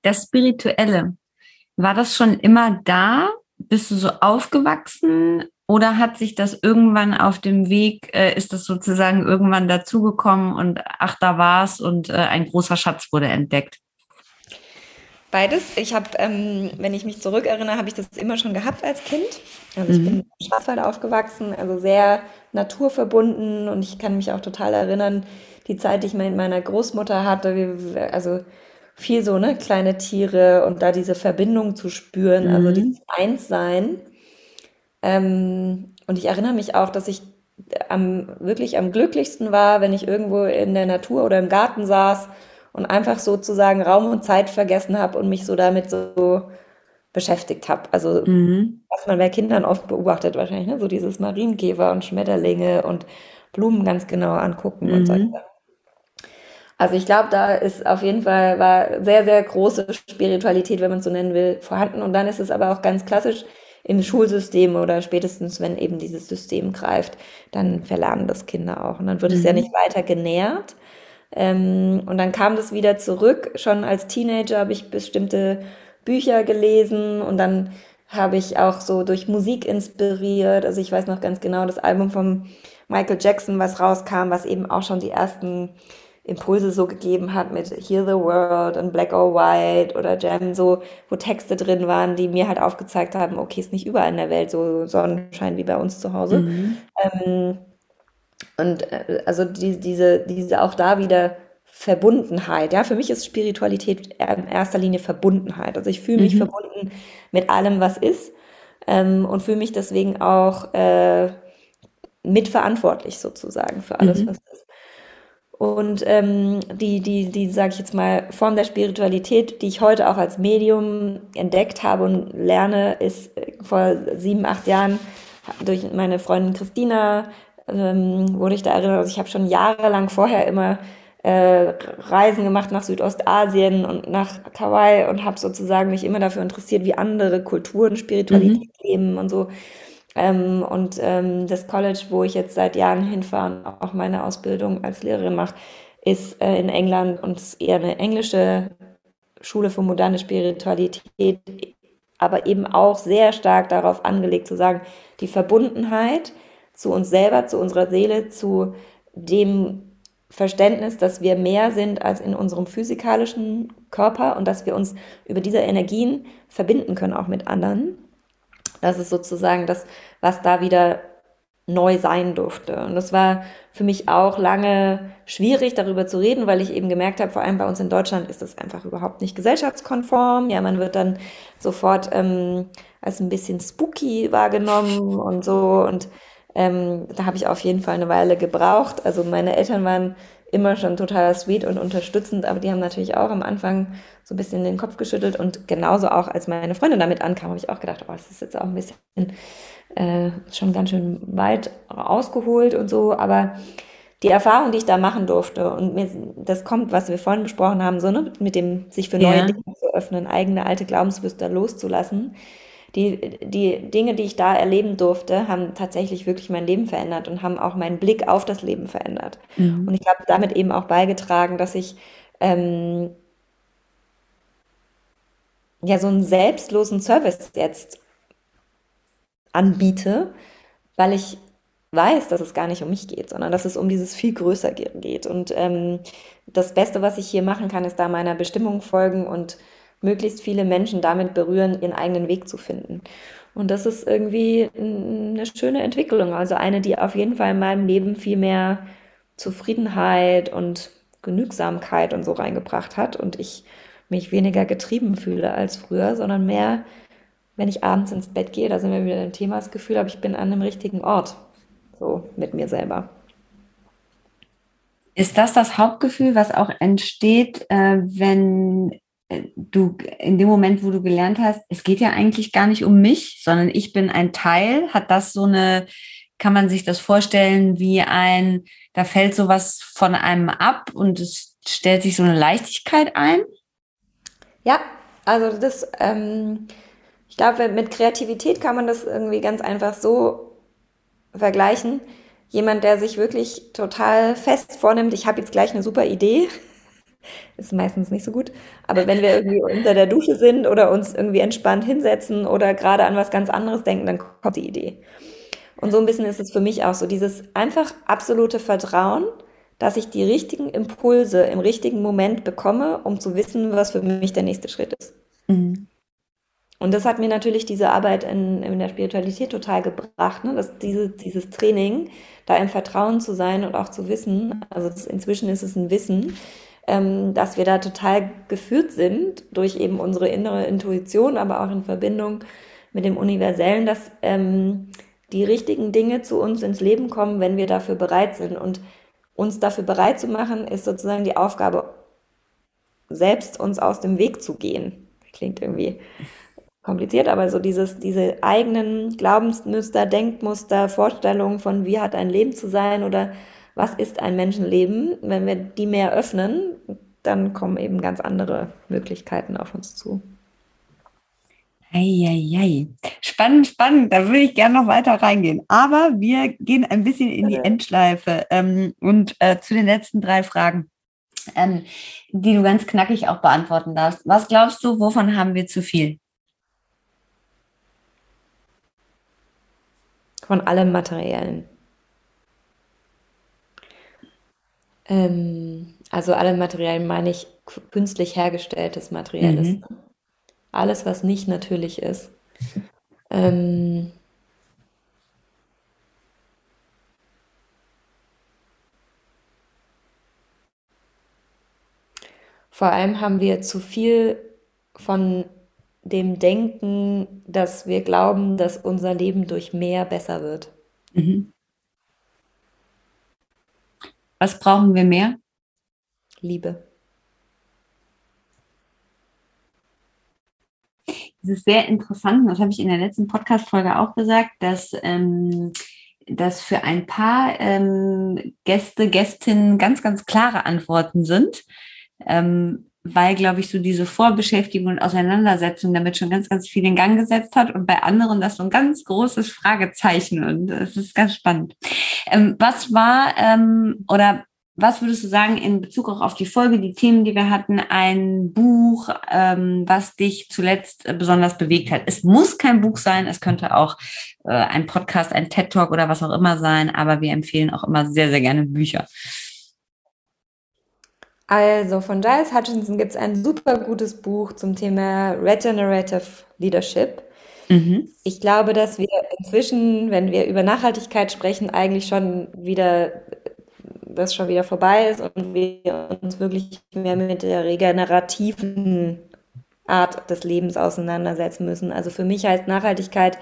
Das Spirituelle, war das schon immer da? Bist du so aufgewachsen oder hat sich das irgendwann auf dem Weg, äh, ist das sozusagen irgendwann dazugekommen und ach, da war's und äh, ein großer Schatz wurde entdeckt? Beides. Ich habe, ähm, wenn ich mich zurückerinnere, habe ich das immer schon gehabt als Kind. Also ich bin Mhm. im Schwarzwald aufgewachsen, also sehr naturverbunden und ich kann mich auch total erinnern, die Zeit, die ich mit meiner Großmutter hatte, also viel so, ne, kleine Tiere und da diese Verbindung zu spüren, also Mhm. dieses Einssein. Ähm, und ich erinnere mich auch, dass ich am, wirklich am glücklichsten war, wenn ich irgendwo in der Natur oder im Garten saß und einfach sozusagen Raum und Zeit vergessen habe und mich so damit so beschäftigt habe. Also, Mhm. was man bei Kindern oft beobachtet wahrscheinlich, ne? So dieses Marienkäfer und Schmetterlinge und Blumen ganz genau angucken und solche Mhm. Sachen. Also ich glaube, da ist auf jeden Fall war sehr, sehr große Spiritualität, wenn man es so nennen will, vorhanden. Und dann ist es aber auch ganz klassisch im Schulsystem oder spätestens, wenn eben dieses System greift, dann verlernen das Kinder auch. Und dann wird es ja nicht Mhm. weiter genährt. Ähm, und dann kam das wieder zurück. Schon als Teenager habe ich bestimmte Bücher gelesen und dann habe ich auch so durch Musik inspiriert. Also ich weiß noch ganz genau, das Album von Michael Jackson, was rauskam, was eben auch schon die ersten Impulse so gegeben hat mit Hear the World und Black or White oder Jam, so, wo Texte drin waren, die mir halt aufgezeigt haben, okay, ist nicht überall in der Welt so Sonnenschein wie bei uns zu Hause. Mhm. Ähm, und äh, also die, diese, diese auch da wieder Verbundenheit. Ja, für mich ist Spiritualität in erster Linie Verbundenheit. Also ich fühle mich Mhm. verbunden mit allem, was ist, ähm, und fühle mich deswegen auch äh, mitverantwortlich sozusagen für alles, Mhm. was ist. Und ähm, die, die, die, sage ich jetzt mal, Form der Spiritualität, die ich heute auch als Medium entdeckt habe und lerne, ist äh, vor sieben, acht Jahren durch meine Freundin Christina ähm, wurde ich da erinnert. Also ich habe schon jahrelang vorher immer äh, Reisen gemacht nach Südostasien und nach Hawaii und habe sozusagen mich immer dafür interessiert, wie andere Kulturen Spiritualität Mhm. leben und so. Ähm, und ähm, das College, wo ich jetzt seit Jahren hinfahre und auch meine Ausbildung als Lehrerin mache, ist äh, in England und ist eher eine englische Schule für moderne Spiritualität, aber eben auch sehr stark darauf angelegt zu sagen, die Verbundenheit zu uns selber, zu unserer Seele, zu dem Verständnis, dass wir mehr sind als in unserem physikalischen Körper und dass wir uns über diese Energien verbinden können, auch mit anderen. Das ist sozusagen das, was da wieder neu sein durfte. Und das war für mich auch lange schwierig, darüber zu reden, weil ich eben gemerkt habe, vor allem bei uns in Deutschland ist das einfach überhaupt nicht gesellschaftskonform. Ja, man wird dann sofort ähm, als ein bisschen spooky wahrgenommen und so. Und ähm, da habe ich auf jeden Fall eine Weile gebraucht. Also meine Eltern waren immer schon total sweet und unterstützend, aber die haben natürlich auch am Anfang so ein bisschen den Kopf geschüttelt und genauso auch, als meine Freundin damit ankam, habe ich auch gedacht, oh, das ist jetzt auch ein bisschen äh, schon ganz schön weit ausgeholt und so, aber die Erfahrung, die ich da machen durfte und mir, das kommt, was wir vorhin besprochen haben, so ne, mit dem sich für neue ja. Dinge zu öffnen, eigene alte Glaubensmuster loszulassen. Die, die Dinge, die ich da erleben durfte, haben tatsächlich wirklich mein Leben verändert und haben auch meinen Blick auf das Leben verändert. Mhm. Und ich habe damit eben auch beigetragen, dass ich ähm, ja so einen selbstlosen Service jetzt anbiete, weil ich weiß, dass es gar nicht um mich geht, sondern dass es um dieses viel größer geht. Und ähm, das Beste, was ich hier machen kann, ist da meiner Bestimmung folgen und möglichst viele Menschen damit berühren, ihren eigenen Weg zu finden. Und das ist irgendwie eine schöne Entwicklung, also eine, die auf jeden Fall in meinem Leben viel mehr Zufriedenheit und Genügsamkeit und so reingebracht hat und ich mich weniger getrieben fühle als früher, sondern mehr wenn ich abends ins Bett gehe, da sind wir wieder im Thema, das Gefühl habe, ich bin an einem richtigen Ort, so mit mir selber. Ist das das Hauptgefühl, was auch entsteht, äh, wenn du in dem Moment, wo du gelernt hast, es geht ja eigentlich gar nicht um mich, sondern ich bin ein Teil, hat das so eine, kann man sich das vorstellen wie ein, da fällt sowas von einem ab und es stellt sich so eine Leichtigkeit ein? Ja, also das, ähm, ich glaube, mit Kreativität kann man das irgendwie ganz einfach so vergleichen. Jemand, der sich wirklich total fest vornimmt, ich habe jetzt gleich eine super Idee, ist meistens nicht so gut, aber wenn wir irgendwie unter der Dusche sind oder uns irgendwie entspannt hinsetzen oder gerade an was ganz anderes denken, dann kommt die Idee. Und so ein bisschen ist es für mich auch so, dieses einfach absolute Vertrauen, dass ich die richtigen Impulse im richtigen Moment bekomme, um zu wissen, was für mich der nächste Schritt ist. Mhm. Und das hat mir natürlich diese Arbeit in, in der Spiritualität total gebracht, ne? dass diese, dieses Training, da im Vertrauen zu sein und auch zu wissen, also das, inzwischen ist es ein Wissen, ähm, dass wir da total geführt sind durch eben unsere innere Intuition, aber auch in Verbindung mit dem Universellen, dass ähm, die richtigen Dinge zu uns ins Leben kommen, wenn wir dafür bereit sind. Und uns dafür bereit zu machen, ist sozusagen die Aufgabe, selbst uns aus dem Weg zu gehen. Klingt irgendwie kompliziert, aber so dieses, diese eigenen Glaubensmuster, Denkmuster, Vorstellungen von wie hat ein Leben zu sein oder was ist ein Menschenleben, wenn wir die mehr öffnen, dann kommen eben ganz andere Möglichkeiten auf uns zu. Eieiei. Spannend, spannend. Da würde ich gerne noch weiter reingehen. Aber wir gehen ein bisschen in die Endschleife ähm, und äh, zu den letzten drei Fragen, ähm, die du ganz knackig auch beantworten darfst. Was glaubst du, wovon haben wir zu viel? Von allem Materiellen. Ähm, also alle Materiellen meine ich künstlich hergestelltes Materielles. Mhm. Alles, was nicht natürlich ist. Ähm, vor allem haben wir zu viel von dem Denken, dass wir glauben, dass unser Leben durch mehr besser wird. Mhm. Was brauchen wir mehr? Liebe. Das ist sehr interessant, das habe ich in der letzten Podcast-Folge auch gesagt, dass, ähm, dass für ein paar ähm, Gäste, Gästinnen ganz, ganz klare Antworten sind. Ähm, weil, glaube ich, so diese Vorbeschäftigung und Auseinandersetzung damit schon ganz, ganz viel in Gang gesetzt hat und bei anderen das so ein ganz großes Fragezeichen und es ist ganz spannend. Ähm, was war ähm, oder was würdest du sagen in Bezug auch auf die Folge, die Themen, die wir hatten, ein Buch, ähm, was dich zuletzt äh, besonders bewegt hat? Es muss kein Buch sein, es könnte auch äh, ein Podcast, ein TED Talk oder was auch immer sein, aber wir empfehlen auch immer sehr, sehr gerne Bücher. Also von Giles Hutchinson gibt es ein super gutes Buch zum Thema Regenerative Leadership. Mhm. Ich glaube, dass wir inzwischen, wenn wir über Nachhaltigkeit sprechen, eigentlich schon wieder das schon wieder vorbei ist und wir uns wirklich mehr mit der regenerativen Art des Lebens auseinandersetzen müssen. Also für mich heißt Nachhaltigkeit,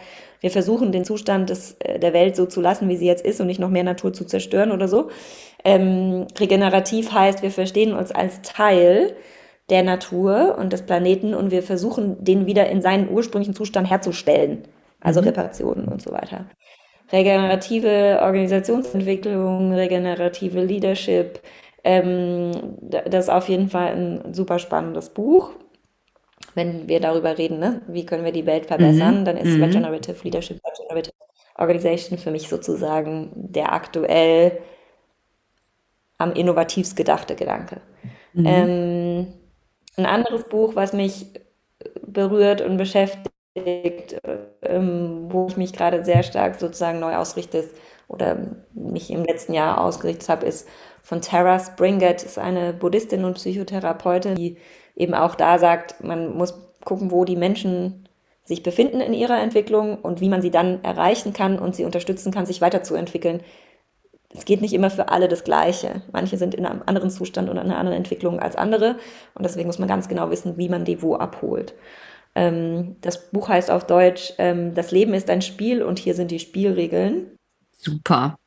wir versuchen den Zustand des, äh, der Welt so zu lassen, wie sie jetzt ist und nicht noch mehr Natur zu zerstören oder so. Ähm, regenerativ heißt, wir verstehen uns als Teil der Natur und des Planeten und wir versuchen, den wieder in seinen ursprünglichen Zustand herzustellen. Also mhm. Reparationen und so weiter. Regenerative Organisationsentwicklung, regenerative Leadership, ähm, das ist auf jeden Fall ein super spannendes Buch wenn wir darüber reden, ne? wie können wir die Welt verbessern, mhm. dann ist mhm. Regenerative Leadership, Regenerative Organization für mich sozusagen der aktuell am innovativst gedachte Gedanke. Mhm. Ähm, ein anderes Buch, was mich berührt und beschäftigt, ähm, wo ich mich gerade sehr stark sozusagen neu ausrichte oder mich im letzten Jahr ausgerichtet habe, ist von Tara Springett, ist eine Buddhistin und Psychotherapeutin, die eben auch da sagt, man muss gucken, wo die Menschen sich befinden in ihrer Entwicklung und wie man sie dann erreichen kann und sie unterstützen kann, sich weiterzuentwickeln. Es geht nicht immer für alle das Gleiche. Manche sind in einem anderen Zustand und einer anderen Entwicklung als andere und deswegen muss man ganz genau wissen, wie man die wo abholt. Ähm, das Buch heißt auf Deutsch, ähm, das Leben ist ein Spiel und hier sind die Spielregeln. Super.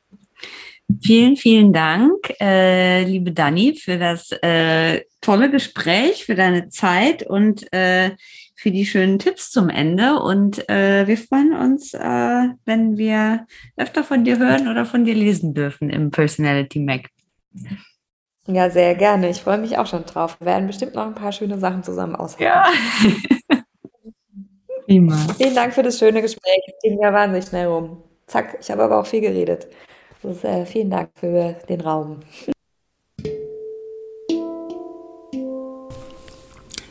Vielen, vielen Dank, äh, liebe Dani, für das äh, tolle Gespräch, für deine Zeit und äh, für die schönen Tipps zum Ende. Und äh, wir freuen uns, äh, wenn wir öfter von dir hören oder von dir lesen dürfen im Personality Mac. Ja, sehr gerne. Ich freue mich auch schon drauf. Wir werden bestimmt noch ein paar schöne Sachen zusammen aushalten. Ja. (laughs) Prima. Vielen Dank für das schöne Gespräch. Es ging ja wahnsinnig schnell rum. Zack, ich habe aber auch viel geredet. Ist, äh, vielen Dank für den Raum.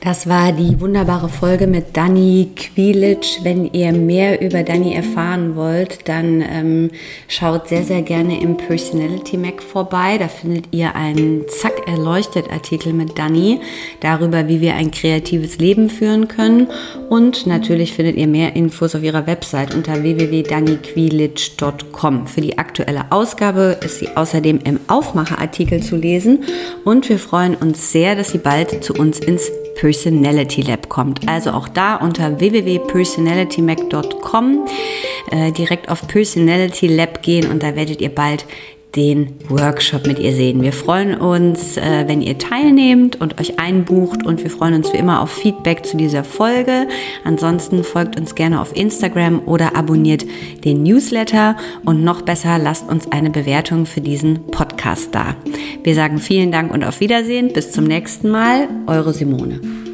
Das war die wunderbare Folge mit Dani Quilic. Wenn ihr mehr über Dani erfahren wollt, dann ähm, schaut sehr, sehr gerne im Personality Mac vorbei. Da findet ihr einen Zack erleuchtet Artikel mit Dani darüber, wie wir ein kreatives Leben führen können. Und natürlich findet ihr mehr Infos auf ihrer Website unter www.daniquilic.com. Für die aktuelle Ausgabe ist sie außerdem im Aufmacherartikel zu lesen. Und wir freuen uns sehr, dass sie bald zu uns ins Personality Lab kommt. Also auch da unter www.personalitymac.com äh, direkt auf Personality Lab gehen und da werdet ihr bald den Workshop mit ihr sehen. Wir freuen uns, äh, wenn ihr teilnehmt und euch einbucht und wir freuen uns wie immer auf Feedback zu dieser Folge. Ansonsten folgt uns gerne auf Instagram oder abonniert den Newsletter und noch besser lasst uns eine Bewertung für diesen Podcast da. Wir sagen vielen Dank und auf Wiedersehen. Bis zum nächsten Mal. Eure Simone.